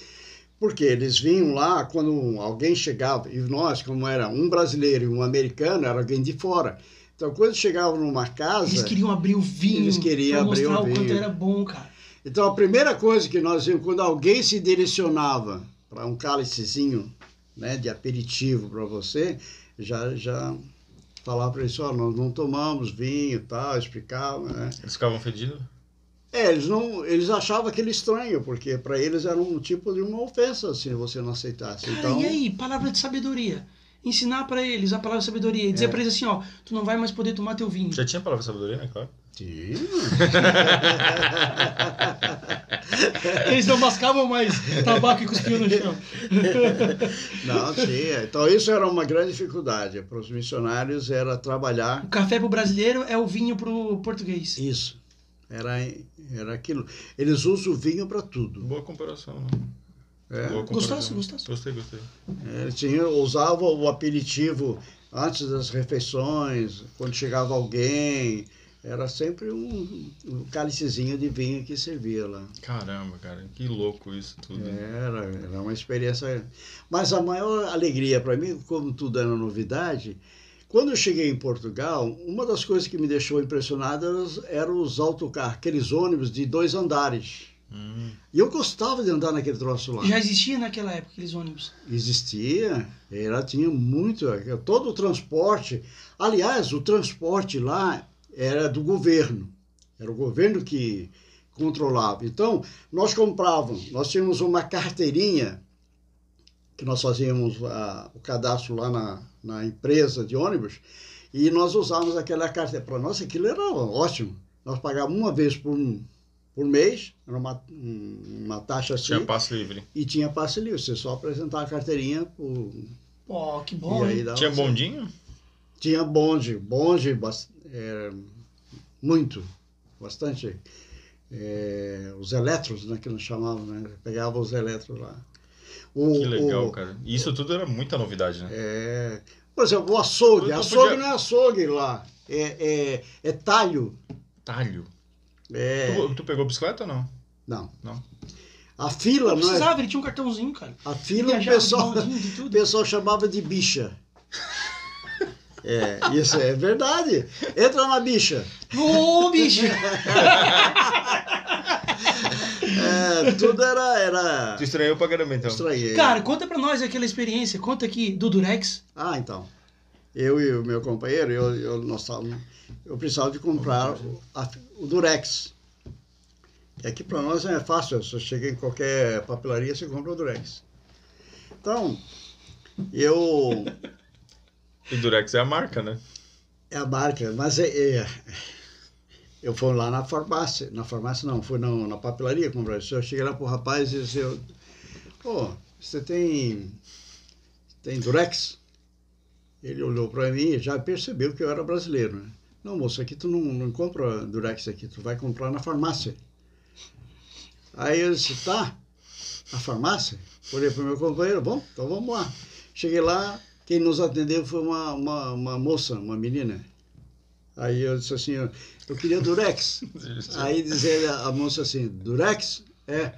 Porque eles vinham lá, quando alguém chegava, e nós, como era um brasileiro e um americano, era alguém de fora. Então, quando chegavam numa casa. Eles queriam abrir o vinho. Eles queriam pra abrir mostrar o o quanto vinho. era bom, cara. Então, a primeira coisa que nós vimos, quando alguém se direcionava para um cálicezinho né, de aperitivo para você, já, já falava para eles: ó, nós não tomamos vinho e tal, explicava, né? Eles ficavam fedidos? É, eles não, eles achavam aquele estranho, porque para eles era um tipo de uma ofensa se você não aceitasse. Cara, Então, e aí? Palavra de sabedoria. Ensinar pra eles a palavra sabedoria. E dizer É. pra eles assim, ó, tu não vai mais poder tomar teu vinho. Já tinha palavra de sabedoria, né? Claro. Tinha. Eles não mascavam mais tabaco e cuspiam no chão. Não, tinha. Então isso era uma grande dificuldade para os missionários era trabalhar O café pro brasileiro é o vinho pro português. isso. Era era aquilo. Eles usam o vinho para tudo. Boa comparação, né? É. Gostasse, gostasse. Gostei, gostei. É, tinha, usava o aperitivo antes das refeições, quando chegava alguém, era sempre um, um cálicezinho de vinho que servia lá. Caramba, cara, que louco isso tudo. Era, era uma experiência. Mas a maior alegria para mim, como tudo era novidade, quando eu cheguei em Portugal, uma das coisas que me deixou impressionado eram os- eram os autocarros, aqueles ônibus de dois andares. Hum, E eu gostava de andar naquele troço lá. Já existia naquela época aqueles ônibus. Existia, era, tinha muito, todo o transporte. Aliás, o transporte lá era do governo, era o governo que controlava. Então, nós comprávamos, nós tínhamos uma carteirinha, que nós fazíamos ah, o cadastro lá na, na empresa de ônibus, e nós usávamos aquela carteira. Para nós aquilo era ótimo. Nós pagávamos uma vez por, por mês, era uma, uma taxa assim, tinha passe livre. e tinha passe livre. Você só apresentar a carteirinha por, Pô, que e bom. aí hein? dava Tinha certo. bondinho? Tinha bonde, bonde, é, muito, bastante. É, os eletros, né, que nós chamávamos, né? Pegava os eletros lá. O, Que legal, o- cara. E isso tudo era muita novidade, né? é, por exemplo, o açougue. Açougue podia- não é açougue lá, é, é, é talho. Talho. É, Tu, tu pegou bicicleta ou não? não. Não. A fila, Não não é? precisava, ele tinha um cartãozinho, cara. A fila o pessoal, o pessoal chamava de bicha. É, isso é verdade. Entra na bicha. Ô, bicho! É, tudo era, era Tu estranhou pra caramba, então. estranhei. Cara, conta pra nós aquela experiência. Conta aqui do Durex. Ah, então. Eu e o meu companheiro, eu, eu, nós estávamos- eu precisava de comprar o, a- o Durex. E aqui para nós é fácil, você chega em qualquer papelaria, você compra o Durex. Então, eu. E Durex é a marca, né? É a marca, mas é, é- eu fui lá na farmácia, na farmácia não, fui na, na papelaria comprar isso. Eu cheguei lá pro rapaz e disse, eu, pô, você tem tem Durex? Ele olhou para mim e já percebeu que eu era brasileiro, né? Não, moço, aqui tu não, não compra Durex aqui, tu vai comprar na farmácia. Aí eu disse, tá, na farmácia? Olhei para o meu companheiro, bom, então vamos lá. Cheguei lá, quem nos atendeu foi uma, uma, uma moça, uma menina. Aí eu disse assim, eu, eu queria Durex. Aí dizia a moça assim, Durex? É.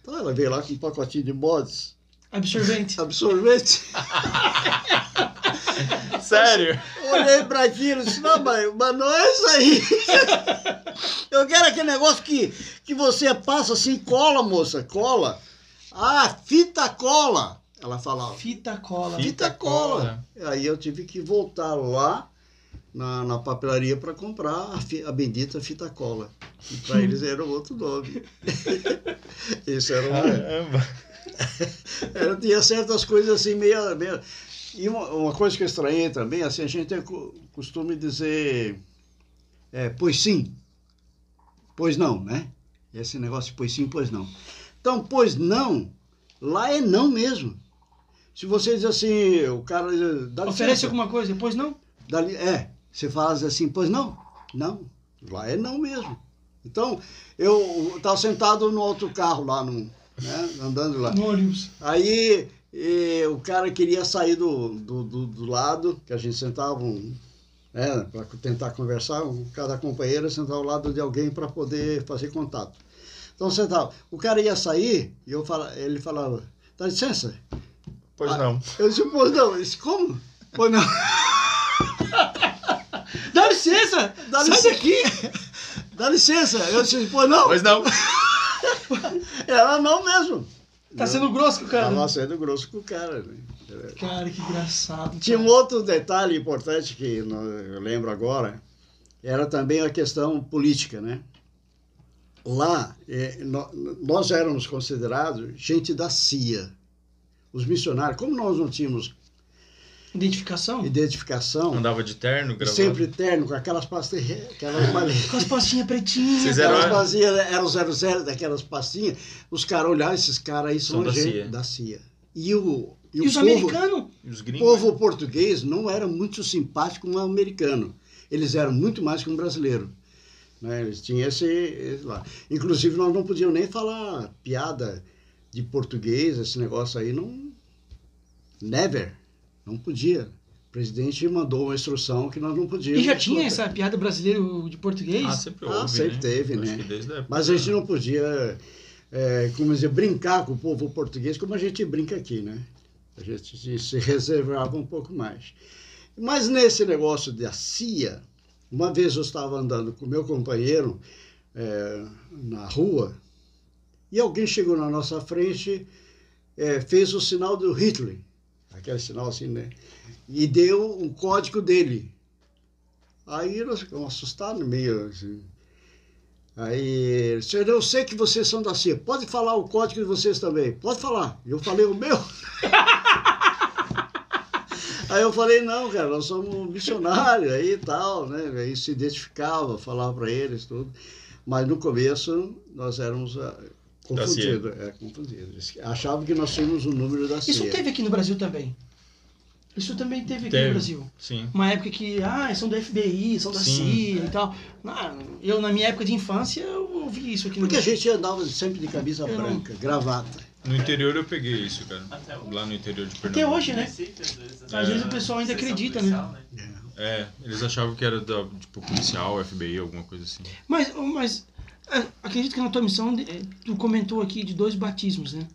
Então ela veio lá com um pacotinho de mods, Absorvente. absorvente. Sério? Olhei para aquilo e disse, não, mas, mas não é isso aí. Eu quero aquele negócio que, que você passa assim, cola, moça, cola. Ah, fita cola. Ela falava. Fita cola. Fita cola. Aí eu tive que voltar lá na, na papelaria para comprar a, fi- a bendita fita cola. E para eles era outro nome. Isso era um, Caramba. era, tinha certas coisas assim meio. meio e uma, uma coisa que eu estranhei também, assim, a gente tem co- costume dizer, é, pois sim, pois não, né? Esse negócio de pois sim, pois não. Então, pois não, lá é não mesmo. Se você diz assim, o cara diz, dá Oferece licença, alguma coisa, depois não? dá é, você faz assim, pois não, não, lá é não mesmo. Então, eu estava sentado no outro carro lá, no, né, andando lá. No ônibus. Aí eh, o cara queria sair do, do, do, do lado, que a gente sentava, um, né, para tentar conversar, cada companheiro sentava ao lado de alguém para poder fazer contato. Então sentava. O cara ia sair e eu fala, ele falava, dá licença? Pois Ah. não. Eu disse, pois não. Eu disse, como? Pois não. Dá licença! Dá Sai licença. daqui! Dá licença. Eu disse, pois não. Pois não. Era não mesmo. Tá sendo grosso com o cara. Tava sendo grosso com o cara. Né? Cara, que engraçado. Tinha um cara. outro detalhe importante que eu lembro agora, era também a questão política, né? Lá, nó- nós éramos considerados gente da CIA. Os missionários, como nós não tínhamos Identificação? identificação, Andava de terno, gravando. sempre terno, com aquelas pastas, aquelas Com as pastinhas pretinhas. Vocês eram- aquelas pastinhas, eram 00 daquelas pastinhas, os caras olhavam, esses caras aí são, São da gente CIA. da CIA. E o, e E, o os povo, americanos? Os O povo português não era muito simpático com o americano. Eles eram muito mais que um brasileiro. Né? Eles tinham esse, esse lá. Inclusive, nós não podíamos nem falar piada de português, esse negócio aí, não. Never. Não podia. O presidente mandou uma instrução que nós não podíamos. E já tinha essa piada brasileiro de português? Ah, sempre Ah, houve, sempre né? teve, Acho né? que desde a época. Mas a gente não podia, é, como dizer, brincar com o povo português como a gente brinca aqui, né? A gente se- se reservava um pouco mais. Mas nesse negócio da CIA, uma vez eu estava andando com meu companheiro é, na rua e alguém chegou na nossa frente, é, fez o sinal do Hitler, aquele sinal assim, né? E deu o código dele. Aí nós ficamos assustados, meio assim. Aí, senhor, eu sei que vocês são da CIA. Pode falar o código de vocês também. Pode falar. Eu falei o meu. Aí eu falei, não, cara, nós somos missionários aí e tal, né? Aí se identificava, falava para eles tudo. Mas no começo nós éramos confundidos. É, confundidos. Eles Achavam que nós tínhamos o número da CIA. Isso teve aqui no Brasil também. Isso também teve aqui Teve. no Brasil. Sim. Uma época que, ah, são do FBI, são da Sim. CIA e tal. Ah, eu, na minha época de infância, eu ouvi isso aqui no Porque a Brasil. gente andava sempre de camisa Eu não- branca, gravata. No interior eu peguei isso, cara. Até. Lá no interior de Até Pernambuco. hoje, né? Recife, às vezes, o pessoal ainda acredita, policial, né? É, eles achavam que era da, tipo, policial, FBI, alguma coisa assim. Mas, mas é, acredito que na tua missão, é, tu comentou aqui de dois batismos, né?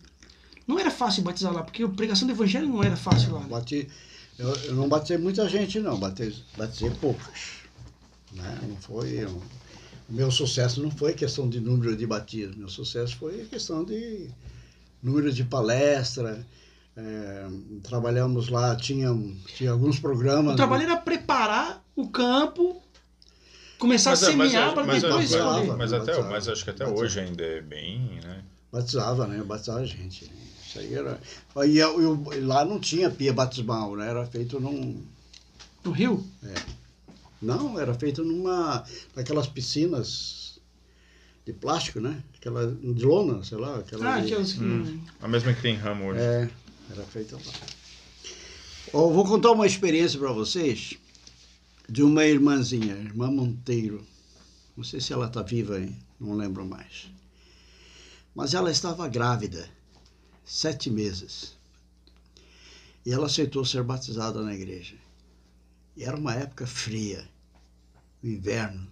Não era fácil batizar lá, porque a pregação do evangelho não era fácil lá. Né? Bati, eu, eu não batizei muita gente, não. Batei, batizei poucas. Né? Não foi. um- o meu sucesso não foi questão de número de batismos. Meu sucesso foi questão de número de palestra. é, trabalhamos lá, tinha, tinha alguns programas. O trabalho era preparar o campo, começar a semear para mas, depois mas, colher. colher. mas até, Batizava. mas acho que até Batizava. hoje ainda é bem, né? Batizava, né? Batizava gente. Isso aí era. E, eu- eu- lá não tinha pia batismal, né? Era feito num. No Rio? Não, era feito numa. naquelas piscinas de plástico, né? Aquela de lona, sei lá. Aquela Ah, de- aqueles que... Hum. A mesma que tem ramo hoje. É, era feita lá. Ó, vou contar uma experiência para vocês de uma irmãzinha, irmã Monteiro. Não sei se ela está viva, hein? não lembro mais. Mas ela estava grávida, sete meses. E ela aceitou ser batizada na igreja. E era uma época fria, o inverno.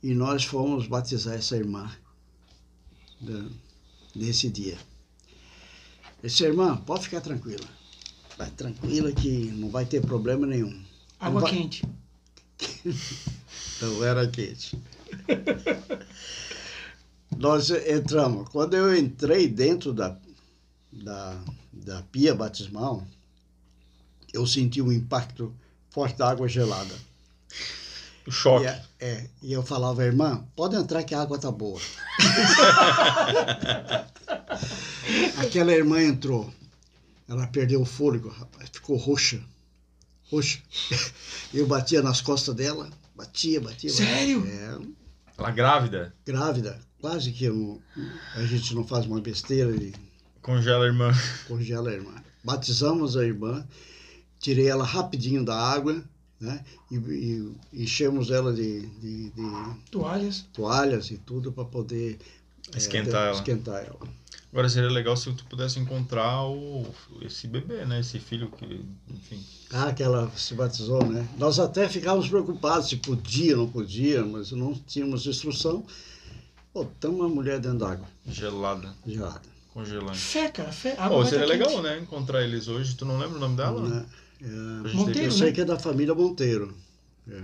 E nós fomos batizar essa irmã da- nesse dia. Essa irmã, pode ficar tranquila. Vai tranquila que não vai ter problema nenhum. Água Não vai- quente. Então era quente. Nós entramos. Quando eu entrei dentro da, da, da pia batismal, eu senti um impacto forte da água gelada. O choque. E, a- é, e eu falava, irmã, pode entrar que a água tá boa. Aquela irmã entrou. Ela perdeu o fôlego, rapaz, ficou roxa. Roxa. Eu batia nas costas dela, batia, batia. batia. Sério? É, Ela grávida. grávida. Quase que eu- a gente não faz uma besteira e Congela a irmã. congela a irmã. Batizamos a irmã, tirei ela rapidinho da água, né? E, e enchemos ela de, de- de Toalhas. toalhas e tudo para poder é, Esquentar ela. esquentar ela. Agora seria legal se tu pudesse encontrar o, esse bebê, né? Esse filho que, enfim. Ah, que ela se batizou, né? Nós até ficávamos preocupados se podia, não podia, mas não tínhamos instrução. Botamos a mulher dentro d'água, Gelada, gelada. congelante. Fé, cara. Fé. Água Pô, seria tá legal, quente. né? Encontrar eles hoje. Tu não lembra o nome dela? Né? É, Monteiro, eu ter sei né? que é da família Monteiro. É.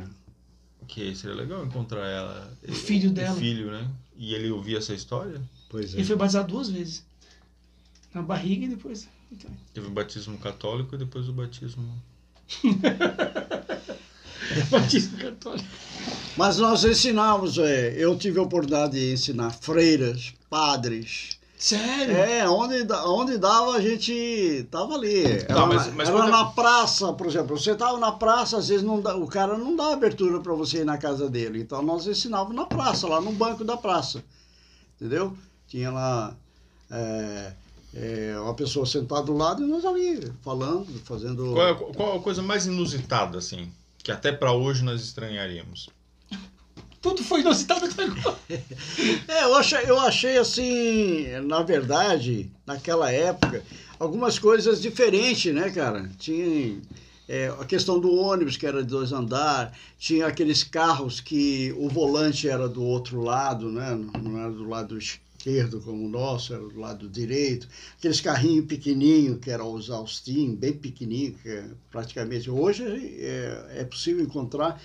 que seria legal encontrar ela. O filho dela. O filho, né? E ele ouvia essa história. Pois é. Ele foi batizado duas vezes. Na barriga e depois. Então, Teve o batismo católico e depois o batismo. batismo católico. Mas nós ensinamos, é, eu tive a oportunidade de ensinar freiras, padres. Sério? É, onde, onde dava a gente tava ali. Era, Tá, mas- na- mas era quando- na praça, por exemplo. Você tava na praça, às vezes não dá- o cara não dá abertura para você ir na casa dele. Então nós ensinávamos na praça, lá no banco da praça. Entendeu? Tinha lá é, é, uma pessoa sentada do lado e nós ali falando, fazendo. Qual é, qual a coisa mais inusitada, assim? Que até pra hoje nós estranharíamos. Tudo foi inusitado até agora. É, eu achei, eu achei assim, na verdade, naquela época, algumas coisas diferentes, né, cara? Tinha é, a questão do ônibus, que era de dois andar, tinha aqueles carros que o volante era do outro lado, né? Não não era do lado esquerdo como o nosso, era do lado direito. Aqueles carrinhos pequenininhos, que eram os Austin, bem pequenininhos, que é praticamente hoje é, é possível encontrar,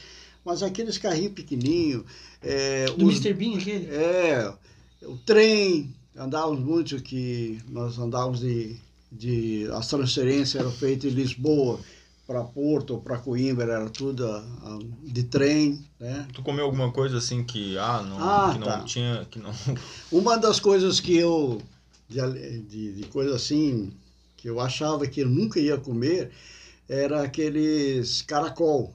mas aqueles carrinhos pequenininhos, é, Do os- Mr. Bean, aquele. é, o trem, andávamos muito, que nós andávamos de, de. As transferências eram feitas em Lisboa para Porto ou para Coimbra, era tudo ah, ah, de trem, né? Tu comeu alguma coisa assim que, ah, não, Ah, que não tá. tinha. Que não... Uma das coisas que eu, de, de, de coisa assim, que eu achava que eu nunca ia comer, era aqueles caracol,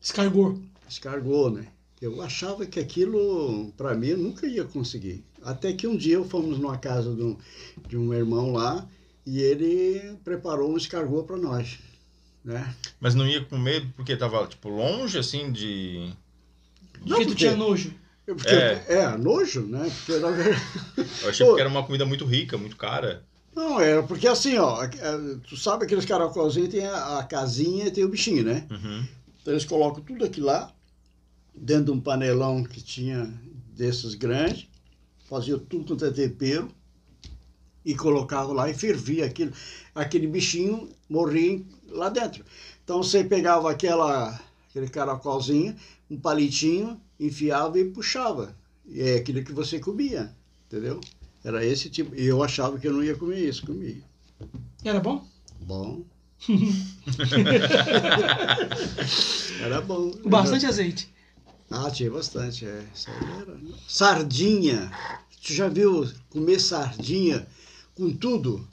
Escargot. escargot, né? Eu achava que aquilo, para mim, eu nunca ia conseguir. Até que um dia fomos numa casa de um, de um irmão lá e ele preparou um escargot para nós, né? Mas não ia comer porque tava, tipo, longe, assim, de. Porque Não, tu porque- tinha nojo. Porque, É. é. nojo, né? Porque, na verdade, Eu achei Pô. que era uma comida muito rica, muito cara. não, era porque assim, ó, é, tu sabe aqueles caracolzinhos, tem a, a casinha e tem o bichinho, né? Uhum. Então eles colocam tudo aqui lá, dentro de um panelão que tinha desses grandes, faziam tudo quanto é tempero e colocavam lá e fervia aquilo. Aquele bichinho morria lá dentro. Então você pegava aquela, aquele caracolzinho, um palitinho, enfiava e puxava. E é aquilo que você comia, entendeu? Era esse tipo. E eu achava que eu não ia comer isso, comia. Era bom? Bom. Era bom. Bastante azeite. Ah, tinha bastante, é. Era. Sardinha. Tu já viu comer sardinha com tudo?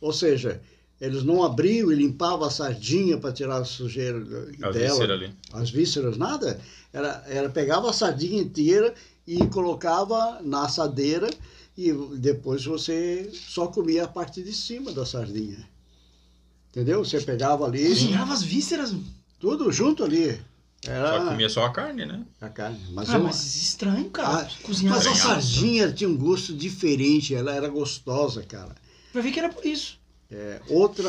Ou seja, eles não abriam e limpavam a sardinha para tirar a sujeira A dela. víscera ali. As vísceras, nada. Era, era pegava a sardinha inteira e colocava na assadeira e depois você só comia a parte de cima da sardinha. Entendeu? Você pegava ali, Cozinhava as vísceras. tudo junto ali. Só Era comia só a carne, né? a carne. Mas, Ah, uma- mas estranho, cara. Ah, Cozinhar. mas a sardinha tinha um gosto diferente, ela era gostosa, cara. Vai ver que era por isso. É, outra.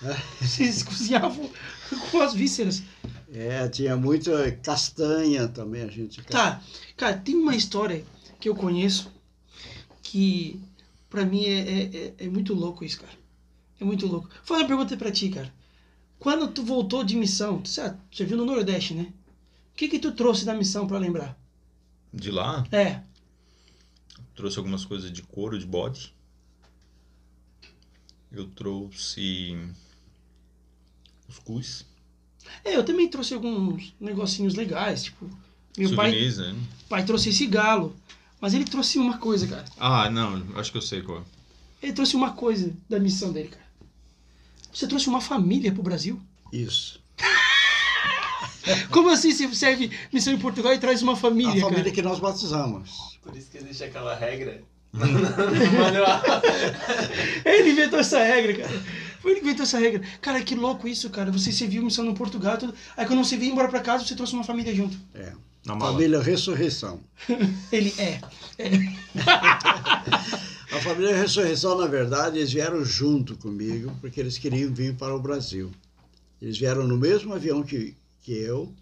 Vocês cozinhavam com as vísceras. É, tinha muita castanha também, a gente. Tá, cara, tem uma história que eu conheço que pra mim é, é, é- é muito louco isso, cara. É muito louco. Vou fazer uma pergunta pra ti, cara. Quando tu voltou de missão, tu sabe, você viu no Nordeste, né? O que que tu trouxe da missão pra lembrar? De lá, É, trouxe algumas coisas de couro de bode. Eu trouxe cuscuz, é, eu também trouxe alguns negocinhos legais, tipo, meu pai, souvenirs, né? pai trouxe esse galo, mas ele trouxe uma coisa, cara. Ah, não, acho que eu sei qual. Ele trouxe uma coisa da missão dele, cara. Você trouxe uma família pro Brasil? Isso. Como assim você serve missão em Portugal e traz uma família, A família cara? que nós batizamos. Por isso que existe aquela regra no manual. Ele inventou essa regra, cara. Foi ele que inventou essa regra. Cara, que louco isso, cara. Você serviu missão no Portugal, tudo. aí quando você veio embora pra casa, você trouxe uma família junto. É. Na. Família Ressurreição. Ele é. A família Ressurreição, na verdade, eles vieram junto comigo, porque eles queriam vir para o Brasil. Eles vieram no mesmo avião que, que eu,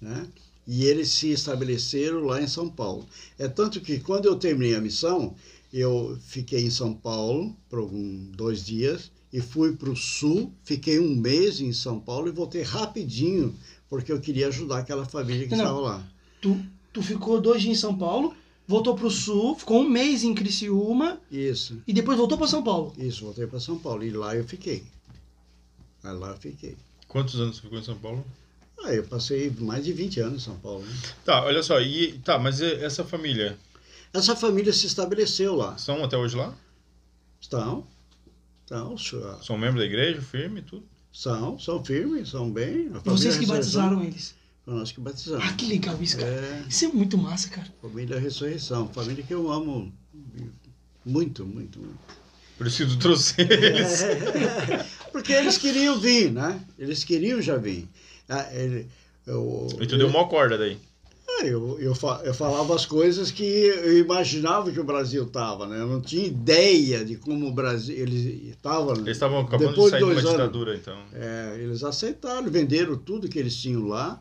né? E eles se estabeleceram lá em São Paulo. É tanto que quando eu terminei a missão, eu fiquei em São Paulo por algum, dois dias e fui para o sul, fiquei um mês em São Paulo e voltei rapidinho, porque eu queria ajudar aquela família que Não. estava lá. Tu, tu ficou dois dias em São Paulo, voltou pro sul, ficou um mês em Criciúma Isso. e depois voltou pra São Paulo. Isso, voltei para São Paulo. E lá eu fiquei. Aí lá eu fiquei. Quantos anos você ficou em São Paulo? Ah, eu passei mais de 20 anos em São Paulo. Né? Tá, olha só, e tá, mas e essa família Essa família se estabeleceu lá. são até hoje lá? Estão, estão, São membros da igreja, firme e tudo? são, são firmes, são bem. Vocês que Ressurreição, batizaram eles. Nós que batizamos. Ah, que legal isso, cara. É, Isso é muito massa, cara. família Ressurreição, família que eu amo muito, muito, muito. Por isso que tu trouxe eles. Porque eles queriam vir, né? Eles queriam já vir. Ah, ele- eu- E tu deu uma corda daí. Eu, eu, fa- eu falava as coisas que eu imaginava que o Brasil estava, né? Eu não tinha ideia de como o Brasil ele estava. Eles estavam acabando Depois de sair de uma dois anos. ditadura, então. É, eles aceitaram, venderam tudo que eles tinham lá,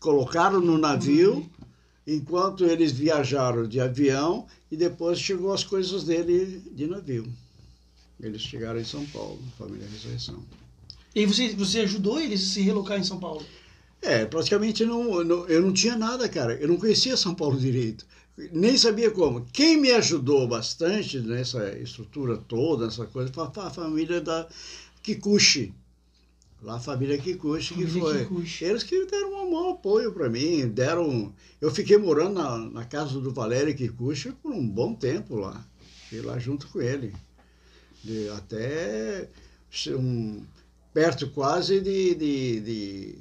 colocaram no navio, enquanto eles viajaram de avião e depois chegou as coisas dele de navio. Eles chegaram em São Paulo, família Ressurreição. E você, você ajudou eles a se relocar em São Paulo. É, praticamente não, não- eu não tinha nada, cara. Eu não conhecia São Paulo direito. Nem sabia como. Quem me ajudou bastante nessa estrutura toda, essa coisa, foi a família da Kikuchi. Lá a família Kikuchi, que Família foi. Kikuchi. Eles que deram um bom apoio para mim, deram. Eu fiquei morando na, na casa do Valério Kikuchi por um bom tempo lá. Fiquei lá junto com ele. De- até um, perto quase de, de, de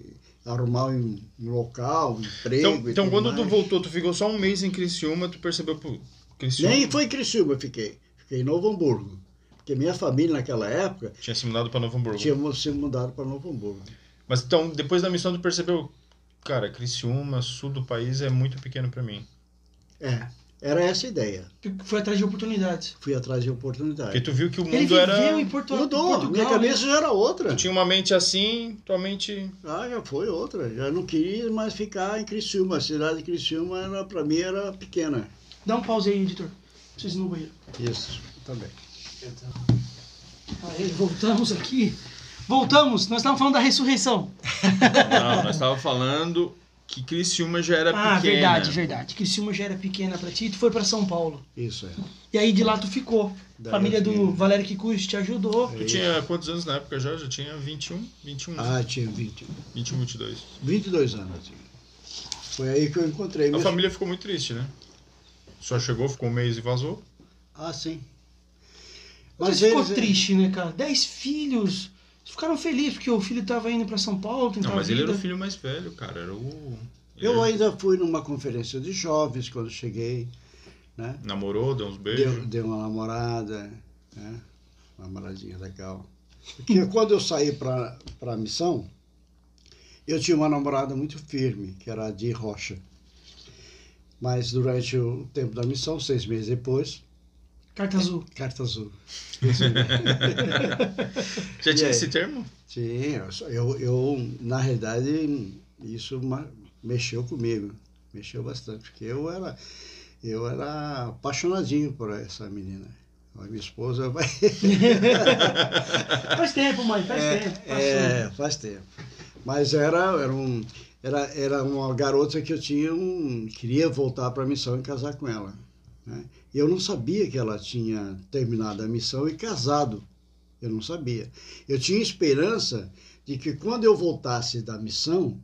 arrumar um, um local, um emprego. Então, então quando tu mais. voltou, tu ficou só um mês em Criciúma, tu percebeu, pô, Criciúma Nem foi em Criciúma eu fiquei. Fiquei em Novo Hamburgo. Porque minha família naquela época tinha se mudado pra Novo Hamburgo. tinha se mudado para Novo Hamburgo. Mas então, depois da missão, tu percebeu, cara, Criciúma, sul do país é muito pequeno pra mim. É, era essa a ideia. Foi atrás de oportunidades. Fui atrás de oportunidade. Porque tu viu que o Ele mundo viveu era... em Porto, Mudou, Portugal. minha cabeça né? já era outra. Tu tinha uma mente assim, tua mente... Ah, já foi outra. Já não queria mais ficar em Criciúma. A cidade de Criciúma, era, para mim, era pequena. Dá um pause aí, editor. Ir no banheiro. Isso, também. Aí, voltamos aqui. Voltamos. Nós estávamos falando da ressurreição. Não, nós tava falando que Criciúma já era ah, pequena. verdade, verdade. Criciúma já era pequena pra ti. Tu foi pra São Paulo. Isso é. E aí de lá tu ficou. Daí Família do. Valério Kikuchi te ajudou. Tu tinha quantos anos na época já? Já tinha 21? 21, Ah, tinha 20, 21, 22. 22 anos. Foi aí que eu encontrei A meu... família ficou muito triste, né? Só chegou, ficou um mês e vazou. Ah, sim. Mas ficou eles- triste, né, cara? Dez filhos. Ficaram felizes porque o filho tava indo pra São Paulo tentar Não, mas a ele vida. era o filho mais velho, cara. Era o. Eu ele ainda fui numa conferência de jovens quando cheguei, né? Namorou, deu uns beijos. Deu, deu uma namorada, né? Uma namoradinha legal. Porque quando eu saí para a missão, eu tinha uma namorada muito firme, que era a de Rocha. Mas durante o tempo da missão, seis meses depois, Carta azul. carta azul. Já tinha esse termo? Sim, eu, eu, na realidade, isso mexeu comigo. Mexeu bastante, porque eu era, eu era apaixonadinho por essa menina. A minha esposa vai. Faz tempo, mãe, faz tempo. Passou. É, faz tempo. Mas era, era, um, era, era uma garota que eu tinha um. queria voltar para a missão e casar com ela. Né? Eu não sabia que ela tinha terminado a missão e casado. Eu não sabia. Eu tinha esperança de que quando eu voltasse da missão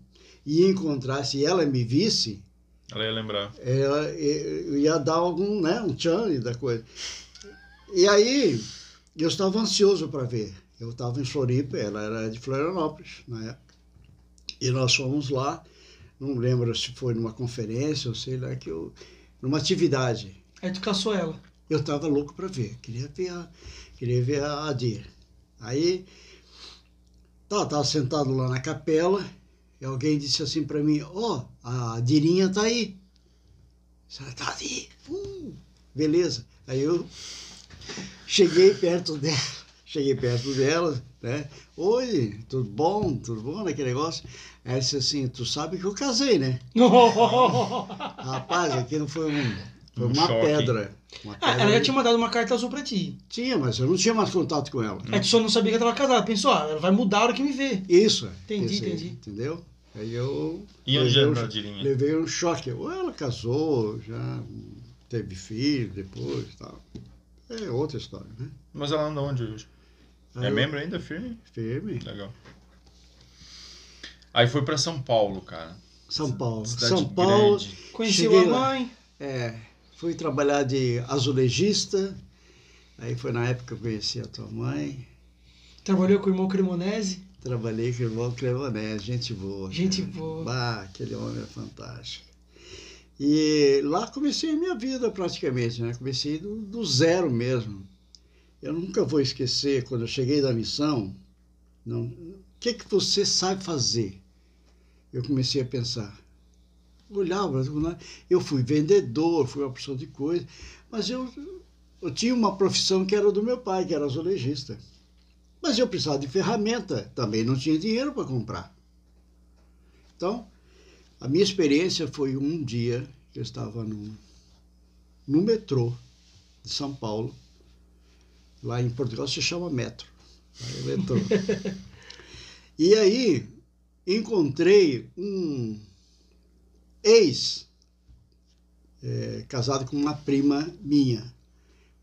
e encontrasse e ela me visse, Ela ia lembrar. ela, eu ia dar algum, né, um tchan da coisa. E aí, eu estava ansioso para ver. Eu estava em Floripa, ela era de Florianópolis na época. E nós fomos lá, não lembro se foi numa conferência ou sei lá, que eu, numa atividade. Aí tu caçou ela. Eu estava louco para ver, queria ver a, queria ver a Adir. Aí, tá, tava sentado lá na capela e alguém disse assim para mim: Ó, a Adirinha tá aí. Ela tá ali. Hum, beleza. Aí eu cheguei perto dela, cheguei perto dela, né? Oi, tudo bom? Tudo bom naquele negócio? Aí disse assim: Tu sabe que eu casei, né? Rapaz, aquilo foi, um, foi Um uma pedra. Uma Ah, pedra ela já tinha mandado uma carta azul pra ti. Tinha, mas eu não tinha mais contato com ela. Aí tu só não sabia que ela tava casada. Pensou, ah, ela vai mudar a hora que me vê. Isso. Entendi, pensei, entendi. Entendeu? Aí eu E onde levei, era um, levei um choque. Ou ela casou, já teve filho depois e tal. É outra história, né? Mas ela anda onde hoje? Aí É eu- membro ainda, firme? Firme. Legal. Aí foi pra São Paulo, cara. São Paulo. Cidade São Paulo, grande. Conheceu Cheguei a lá. mãe. é, fui trabalhar de azulejista. Aí foi na época que eu conheci a tua mãe. Trabalhou com o irmão Cremonese. Trabalhei com o irmão Clevanés, gente boa. Gente boa. Bah, aquele homem é fantástico. E lá comecei a minha vida praticamente, né? Comecei do, do zero mesmo. Eu nunca vou esquecer quando eu cheguei da missão, o que que você sabe fazer? Eu comecei a pensar. Olhava, né? eu fui vendedor, fui uma pessoa de coisa, mas eu, eu tinha uma profissão que era do meu pai, que era azulejista. Mas eu precisava de ferramenta, também não tinha dinheiro para comprar. Então, a minha experiência foi um dia que eu estava no, no metrô de São Paulo, lá em Portugal se chama metro. É metrô. e aí encontrei um ex eh, casado com uma prima minha.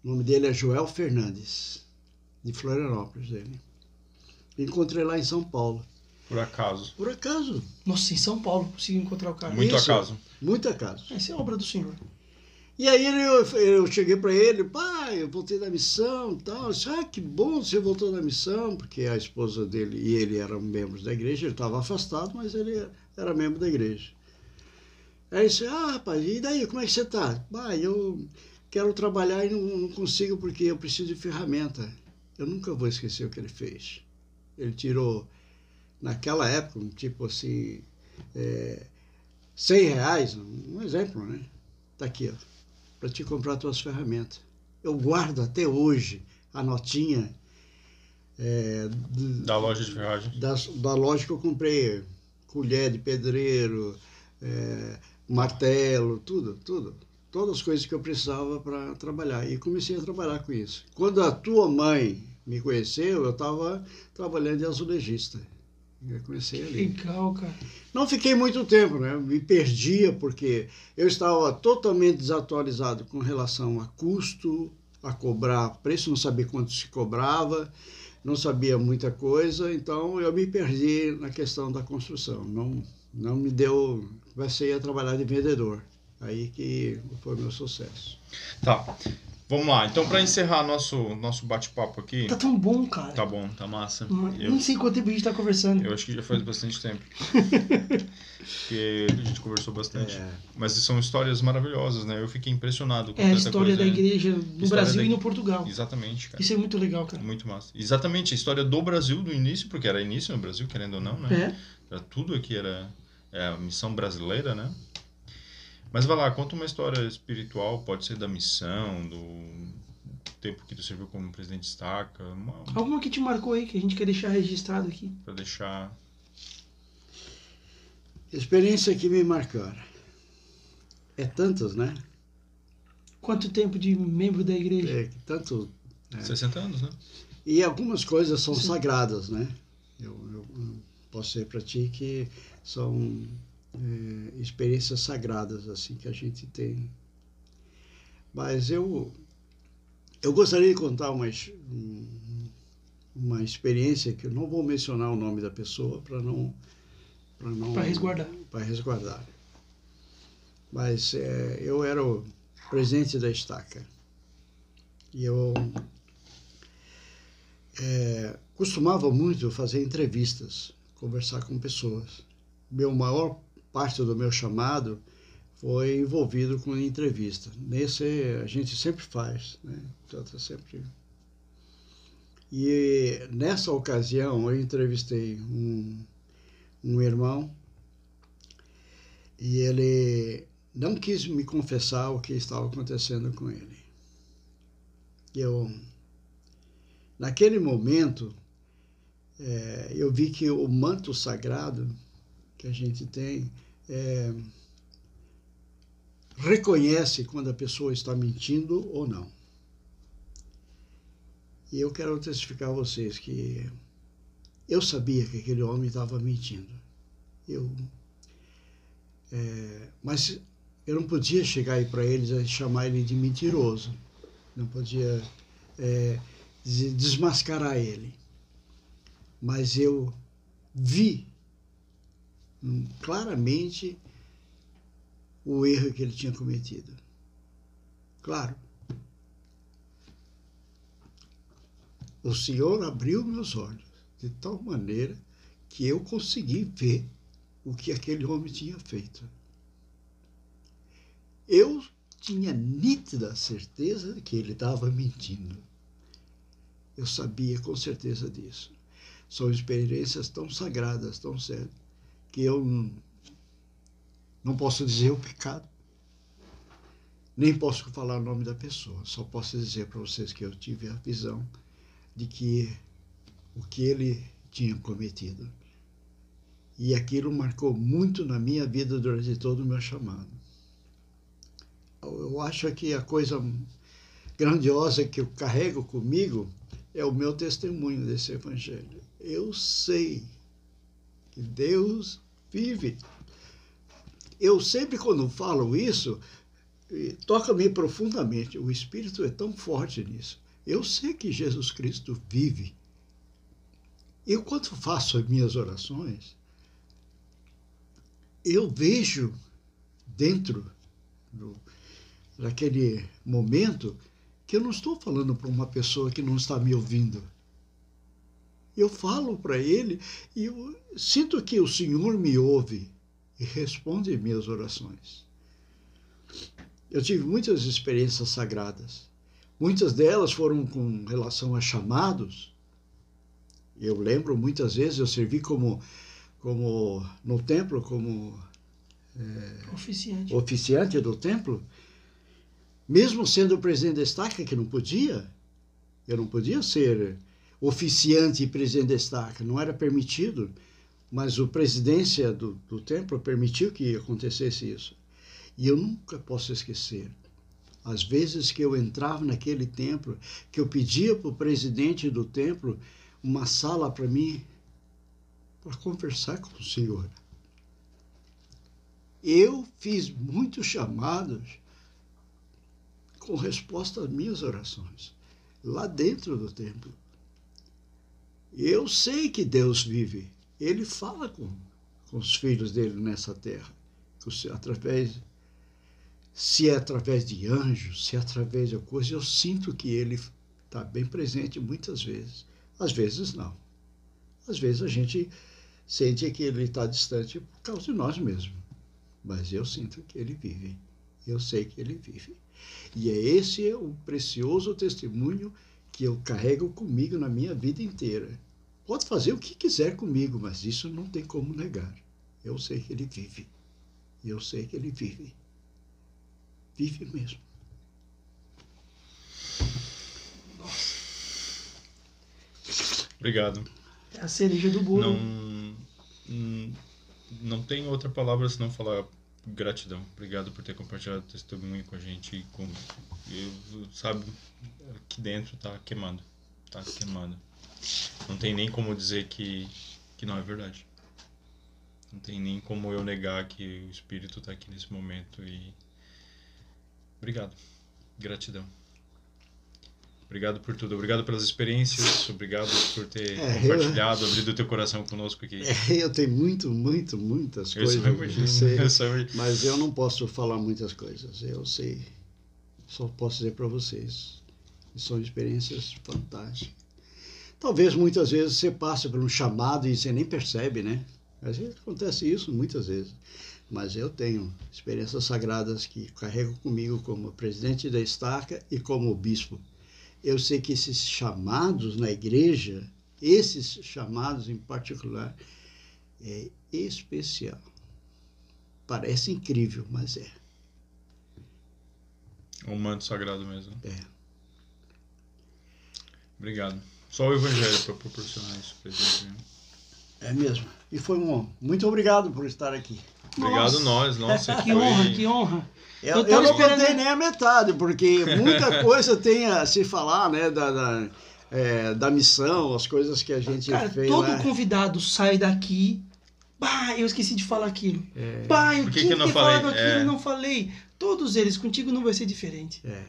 O nome dele é Joel Fernandes, de Florianópolis. Ele. Encontrei lá em São Paulo. Por acaso. Por acaso, Nossa, em São Paulo conseguiu encontrar o cara. Muito Isso. acaso. muito acaso. Essa é obra do senhor. E aí eu, eu cheguei para ele, pai, eu voltei da missão e tal. Eu disse, ah, que bom você voltou da missão, porque a esposa dele e ele eram membros da igreja, ele estava afastado, mas ele era membro da igreja. Aí disse, ah, rapaz, e daí, como é que você está? Pai, eu quero trabalhar e não, não consigo porque eu preciso de ferramenta. Eu nunca vou esquecer o que ele fez. Ele tirou, naquela época, um tipo assim, é, 100 reais, um exemplo, né? Tá aqui, ó para te comprar tuas ferramentas. Eu guardo até hoje a notinha é, Da loja de ferragem. da, da loja que eu comprei. Colher de pedreiro, é, martelo, tudo, tudo. Todas as coisas que eu precisava para trabalhar. E comecei a trabalhar com isso. Quando a tua mãe me conheceu, eu estava trabalhando de azulejista. Eu comecei ali. Legal, cara. Não fiquei muito tempo, né? Me perdia porque eu estava totalmente desatualizado com relação a custo, a cobrar preço, não sabia quanto se cobrava, não sabia muita coisa, então eu me perdi na questão da construção. Não, não me deu. Comecei a trabalhar de vendedor. Aí que foi meu sucesso. Tá. Vamos lá. Então, para encerrar nosso, nosso bate-papo aqui. Tá tão bom, cara. Tá bom, tá massa. Mas Eu, Nem sei quanto tempo a gente tá conversando. eu acho que já faz bastante tempo. Porque a gente conversou bastante. É, Mas são histórias maravilhosas, né? Eu fiquei impressionado com É a história coisa. da igreja no História Brasil da e no Portugal. Exatamente, cara. Isso é muito legal, cara. Muito massa. Exatamente, a história do Brasil do início, porque era início no Brasil, querendo ou não, né? É. Era tudo aqui era é, a missão brasileira, né? Mas vai lá, conta uma história espiritual, pode ser da missão, do tempo que tu serviu como presidente estaca, uma, Alguma que te marcou aí que a gente quer deixar registrado aqui. pra deixar. experiência que me marcaram. É tantas, né? Quanto tempo de membro da igreja? É, tanto. É. 60 anos, né? E algumas coisas são Sim. sagradas, né? Eu, eu, eu posso dizer para ti que são é, experiências sagradas assim que a gente tem. Mas eu eu gostaria de contar uma um- uma experiência que eu não vou mencionar o nome da pessoa para não para não Pra resguardar. para resguardar. Mas é, eu era o presidente da estaca e eu é, costumava muito fazer entrevistas, conversar com pessoas. Meu maior parte do meu chamado foi envolvido com entrevista. Nesse a gente sempre faz, né? Trata sempre. E nessa ocasião eu entrevistei um, um irmão e ele não quis me confessar o que estava acontecendo com ele. Eu Naquele momento, é, eu vi que o manto sagrado que a gente tem é, reconhece quando a pessoa está mentindo ou não. E eu quero testificar a vocês que eu sabia que aquele homem estava mentindo. Eu, é, mas eu não podia chegar aí para eles e chamar ele de mentiroso. Não podia. É, de- desmascarar ele. Mas eu vi hum, claramente o erro que ele tinha cometido. Claro. O Senhor abriu meus olhos de tal maneira que eu consegui ver o que aquele homem tinha feito. Eu tinha nítida certeza de que ele estava mentindo. Eu sabia com certeza disso. São experiências tão sagradas, tão sérias, que eu não, posso dizer o pecado. Nem posso falar o nome da pessoa. Só posso dizer para vocês que eu tive a visão de que o que ele tinha cometido. E aquilo marcou muito na minha vida durante todo o meu chamado. Eu acho que a coisa grandiosa que eu carrego comigo é o meu testemunho desse evangelho. Eu sei que Deus vive. Eu sempre, quando falo isso, eh, toca-me profundamente. O Espírito é tão forte nisso. Eu sei que Jesus Cristo vive. Eu, quando faço as minhas orações, eu vejo dentro do, daquele momento que eu não estou falando para uma pessoa que não está me ouvindo. Eu falo para ele e eu sinto que o Senhor me ouve e responde minhas orações. Eu tive muitas experiências sagradas. Muitas delas foram com relação a chamados. Eu lembro muitas vezes eu servi como como no templo como Oficiante. oficiante do templo, mesmo sendo o presidente da estaca, que não podia, eu não podia ser oficiante e presidente da estaca, não era permitido, mas a presidência do, do templo permitiu que acontecesse isso. E eu nunca posso esquecer as vezes que eu entrava naquele templo, que eu pedia para o presidente do templo uma sala para mim, para conversar com o Senhor. Eu fiz muitos chamados com resposta às minhas orações, lá dentro do templo. Eu sei que Deus vive, Ele fala com, com os filhos dele nessa terra, através. se é através de anjos, se é através de coisa, eu sinto que ele está bem presente muitas vezes. Às vezes não. Às vezes a gente sente que ele está distante por causa de nós mesmos. Mas eu sinto que ele vive. Eu sei que ele vive. E é esse o precioso testemunho que eu carrego comigo na minha vida inteira. Pode fazer o que quiser comigo, mas isso não tem como negar. Eu sei que ele vive. Eu sei que ele vive. Vive mesmo. Obrigado. É a cereja do bolo. Não, hum, não tem outra palavra senão falar gratidão. Obrigado por ter compartilhado o testemunho com a gente. Com, eu, sabe, aqui dentro tá queimando. Tá queimando. Não tem nem como dizer que, que não é verdade. Não tem nem como eu negar que o Espírito está aqui nesse momento e. Obrigado. Gratidão. Obrigado por tudo. Obrigado pelas experiências. Obrigado por ter É, eu- compartilhado, abrido o teu coração conosco aqui. É, eu tenho muito, muito, muitas Eu coisas. imagino. eu sei, Eu só imagino. mas eu não posso falar muitas coisas. Eu sei. Só posso dizer para vocês. São experiências fantásticas. Talvez muitas vezes você passe por um chamado e você nem percebe, né? Às vezes acontece isso muitas vezes. Mas eu tenho experiências sagradas que carrego comigo como presidente da estaca e como bispo. Eu sei que esses chamados na igreja, esses chamados em particular, é especial. Parece incrível, mas é. Um manto sagrado mesmo. É. Obrigado. Só o Evangelho para proporcionar isso pra gente. né? É mesmo. E foi um. Muito obrigado por estar aqui. Obrigado Nossa. nós, nossa. Que foi- honra, que honra. Eu, Eu eu, não esperando- contei nem a metade, porque muita coisa tem a se falar, né? Da, da, é, da missão, as coisas que a gente Cara, fez todo lá. convidado sai daqui. Bah, eu esqueci de falar aquilo. É, Bah, eu Por que tinha que que, eu não ter falado falei? aquilo É. e não falei. Todos eles, contigo não vai ser diferente. é.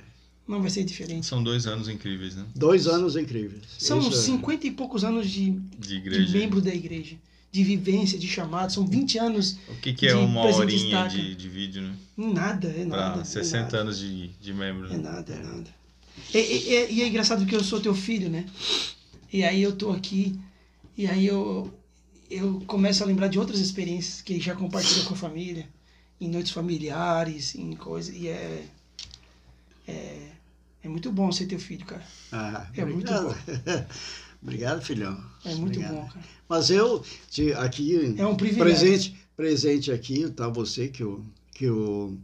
Não vai ser diferente. São dois anos incríveis, né? Dois anos incríveis. São Isso é- 50 e poucos anos de, De de membro da igreja. De vivência, de chamado. São 20 anos. O que, que é de uma presente horinha de, de vídeo, né? Nada, é nada. Pra é 60 nada. anos de, de membro. É né? nada, é nada. E, e- e- e é engraçado porque eu sou teu filho, né? E aí eu tô aqui, e aí eu, eu começo a lembrar de outras experiências que ele já compartilhou com a família, em noites familiares, em coisas, e é, é. É muito bom ser teu filho, cara. Ah, É muito obrigado. obrigado, filhão. É muito Obrigado. bom, cara. Mas eu, te- aqui, É um privilégio. presente, presente aqui, tá você que o, que o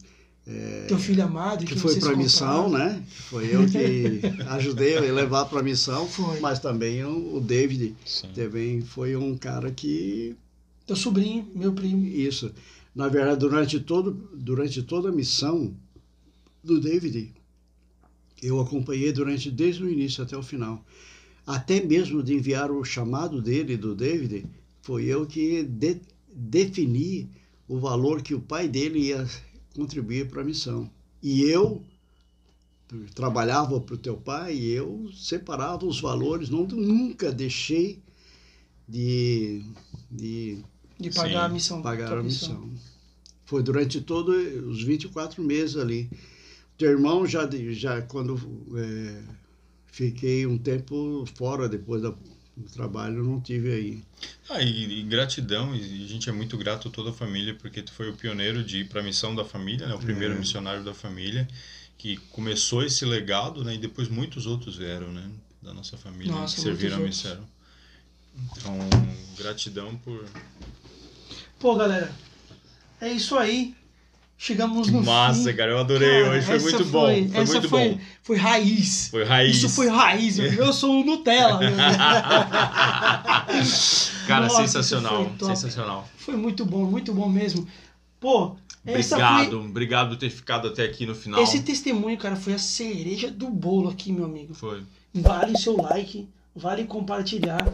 Teu filho amado, que que foi para a missão, né? Foi eu que ajudei a levar para a missão, Foi. mas também o, o David Sim. também foi um cara que Teu sobrinho, meu primo. isso, na verdade, durante todo durante toda a missão do David, eu acompanhei durante desde o início até o final. Até mesmo de enviar o chamado dele do David, foi eu que de, defini o valor que o pai dele ia contribuir para a missão. E eu trabalhava para o teu pai e eu separava os valores, não, nunca deixei de, de De pagar Sim, a missão. pagar a missão. Foi durante todos os 24 meses ali. Teu irmão já, já quando é, fiquei um tempo fora depois da- do trabalho, não tive aí. Ah, e, e gratidão, e a gente é muito grato a toda a família, porque tu foi o pioneiro de ir para a missão da família, né? O primeiro É. missionário da família, que começou esse legado, né? E depois muitos outros vieram, né? Da nossa família, Nossa, que serviram a missão. Então, gratidão por... Pô, galera, é isso aí. Chegamos no Massa, fim. cara, eu adorei Cara, hoje, foi muito bom, foi essa muito foi, bom. Foi raiz. Foi raiz. Isso foi raiz, meu. eu sou o Nutella. Cara, Nossa, sensacional, foi sensacional. Foi muito bom, muito bom mesmo. Pô, Obrigado, obrigado por ter ficado até aqui no final. foi, esse testemunho, cara, foi a cereja do bolo aqui, meu amigo. Foi. Vale o seu like, vale compartilhar,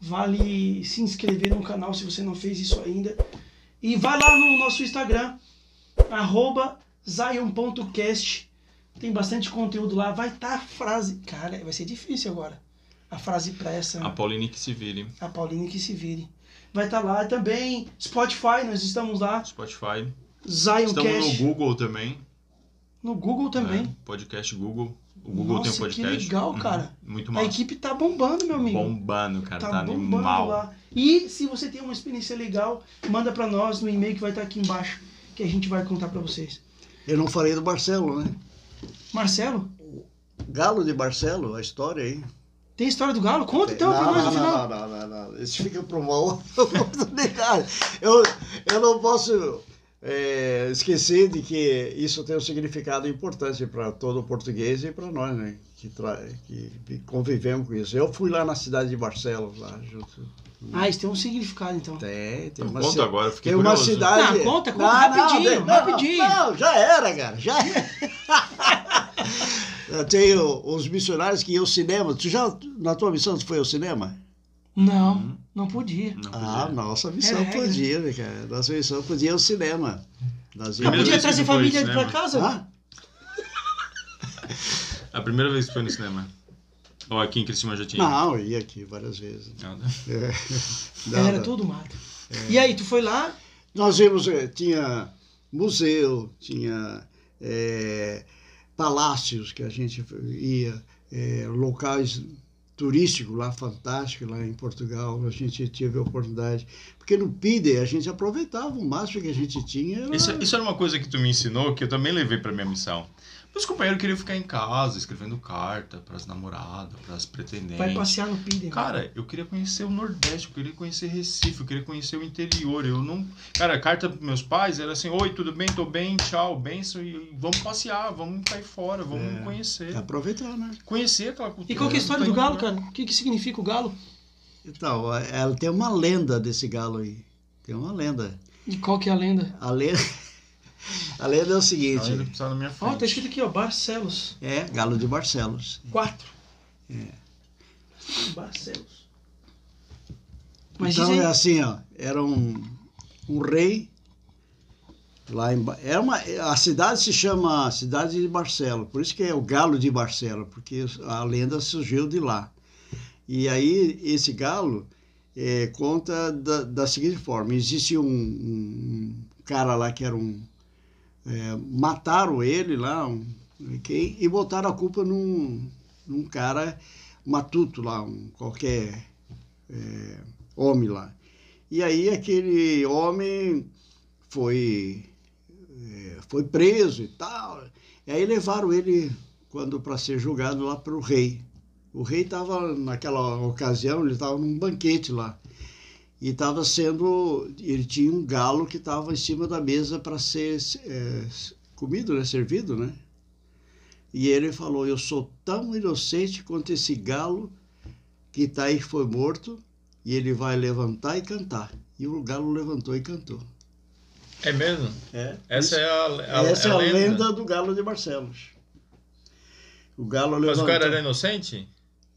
vale se inscrever no canal se você não fez isso ainda. E vai lá no nosso Instagram, arroba zion.cast. Tem bastante conteúdo lá. Vai estar a frase. Cara, vai ser difícil agora. A frase pra essa. A Pauline que se vire. A Pauline que se vire. Vai estar lá também. Spotify, nós estamos lá. Spotify. Zioncast. Estamos no Google também. No Google também. É, podcast Google. O Google Nossa, tem um podcast. que legal, Uhum. cara. Muito A massa. equipe tá bombando, meu amigo. Bombando, cara. Tá, tá bombando animal. lá. E se você tem uma experiência legal, manda pra nós no e-mail que vai estar aqui embaixo, que a gente vai contar pra vocês. Eu não falei do Barcelo, né? Marcelo, Galo de Barcelo, a história aí. tem história do Galo? Conta então pra não, nós no final. não, não, não, não. Isso fica para uma outra oportunidade. Eu, eu não posso é, esquecer de que isso tem um significado importante para todo português e para nós, né? Que, tra... que convivemos com isso. Eu fui lá na cidade de Barcelos, lá junto. Ah, isso tem um significado então. Tem, tem Então uma, conta agora, eu fiquei tem uma curioso. cidade. Não, conta, conta rapidinho, não, rapidinho. Não, já era, cara, já era. Eu tenho os missionários que iam ao cinema. Tu já, na tua missão, tu foi ao cinema? Não, não podia. Não Ah, podia. nossa missão Era regra. podia, né, cara? Nossa missão podia ir ao cinema. Nós Não podia trazer família pra casa? Ah, A primeira vez que foi no cinema. Ou aqui em Cristina já tinha? não, eu ia aqui várias vezes. Não, né? É. Era tudo mato. E aí, tu foi lá? Nós vimos, eh, tinha museu, tinha eh, palácios que a gente ia, eh, locais turísticos lá fantásticos, lá em Portugal, a gente teve a oportunidade. Porque no PIDE a gente aproveitava o máximo que a gente tinha. Era... Isso, isso era uma coisa que tu me ensinou que eu também levei pra minha missão. Meus companheiros queriam ficar em casa, escrevendo carta pras namoradas, pras pretendentes. Vai passear no Piden. Cara, eu queria conhecer o Nordeste, eu queria conhecer Recife, eu queria conhecer o interior. Eu não. Cara, a carta pros meus pais era assim: Oi, tudo bem? Tô bem, tchau, benção. E vamos passear, vamos cair fora, vamos É. conhecer. Aproveitar, né? Conhecer aquela cultura. E qual que é a história do galo, lugar. cara? O que, que significa o galo? Então, ela tem uma lenda desse galo aí. Tem uma lenda. E qual que é a lenda? A lenda, a lenda é o seguinte: minha Ó, frente. tá escrito aqui, ó, Barcelos. é galo de Barcelos. 4. Barcelos. Mas então é assim, ó, era um, um rei lá em é uma a cidade se chama cidade de Barcelos, por isso que é o galo de Barcelos, porque a lenda surgiu de lá. E aí esse galo é, conta da, da seguinte forma: existe um, um cara lá que era um é, mataram ele lá um, quem, e botaram a culpa num, num cara matuto lá, um qualquer é, homem lá. E aí aquele homem foi é, foi preso e tal. E aí levaram ele quando para ser julgado lá para o rei. O rei estava naquela ocasião ele estava num banquete lá e estava sendo ele tinha um galo que estava em cima da mesa para ser é, comido, né, servido, né? E ele falou: Eu sou tão inocente quanto esse galo que está aí que foi morto e ele vai levantar e cantar. E o galo levantou e cantou. É mesmo? É, Essa é a, a, essa é a lenda. lenda do galo de Barcelos. O galo Mas levantou. o cara era inocente?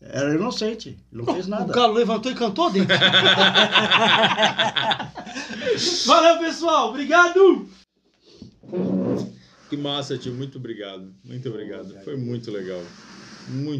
Era inocente, não fez O nada. galo levantou e cantou dentro. Valeu, pessoal. Obrigado. Que massa, tio. Muito obrigado. Muito obrigado. Foi muito legal. Muito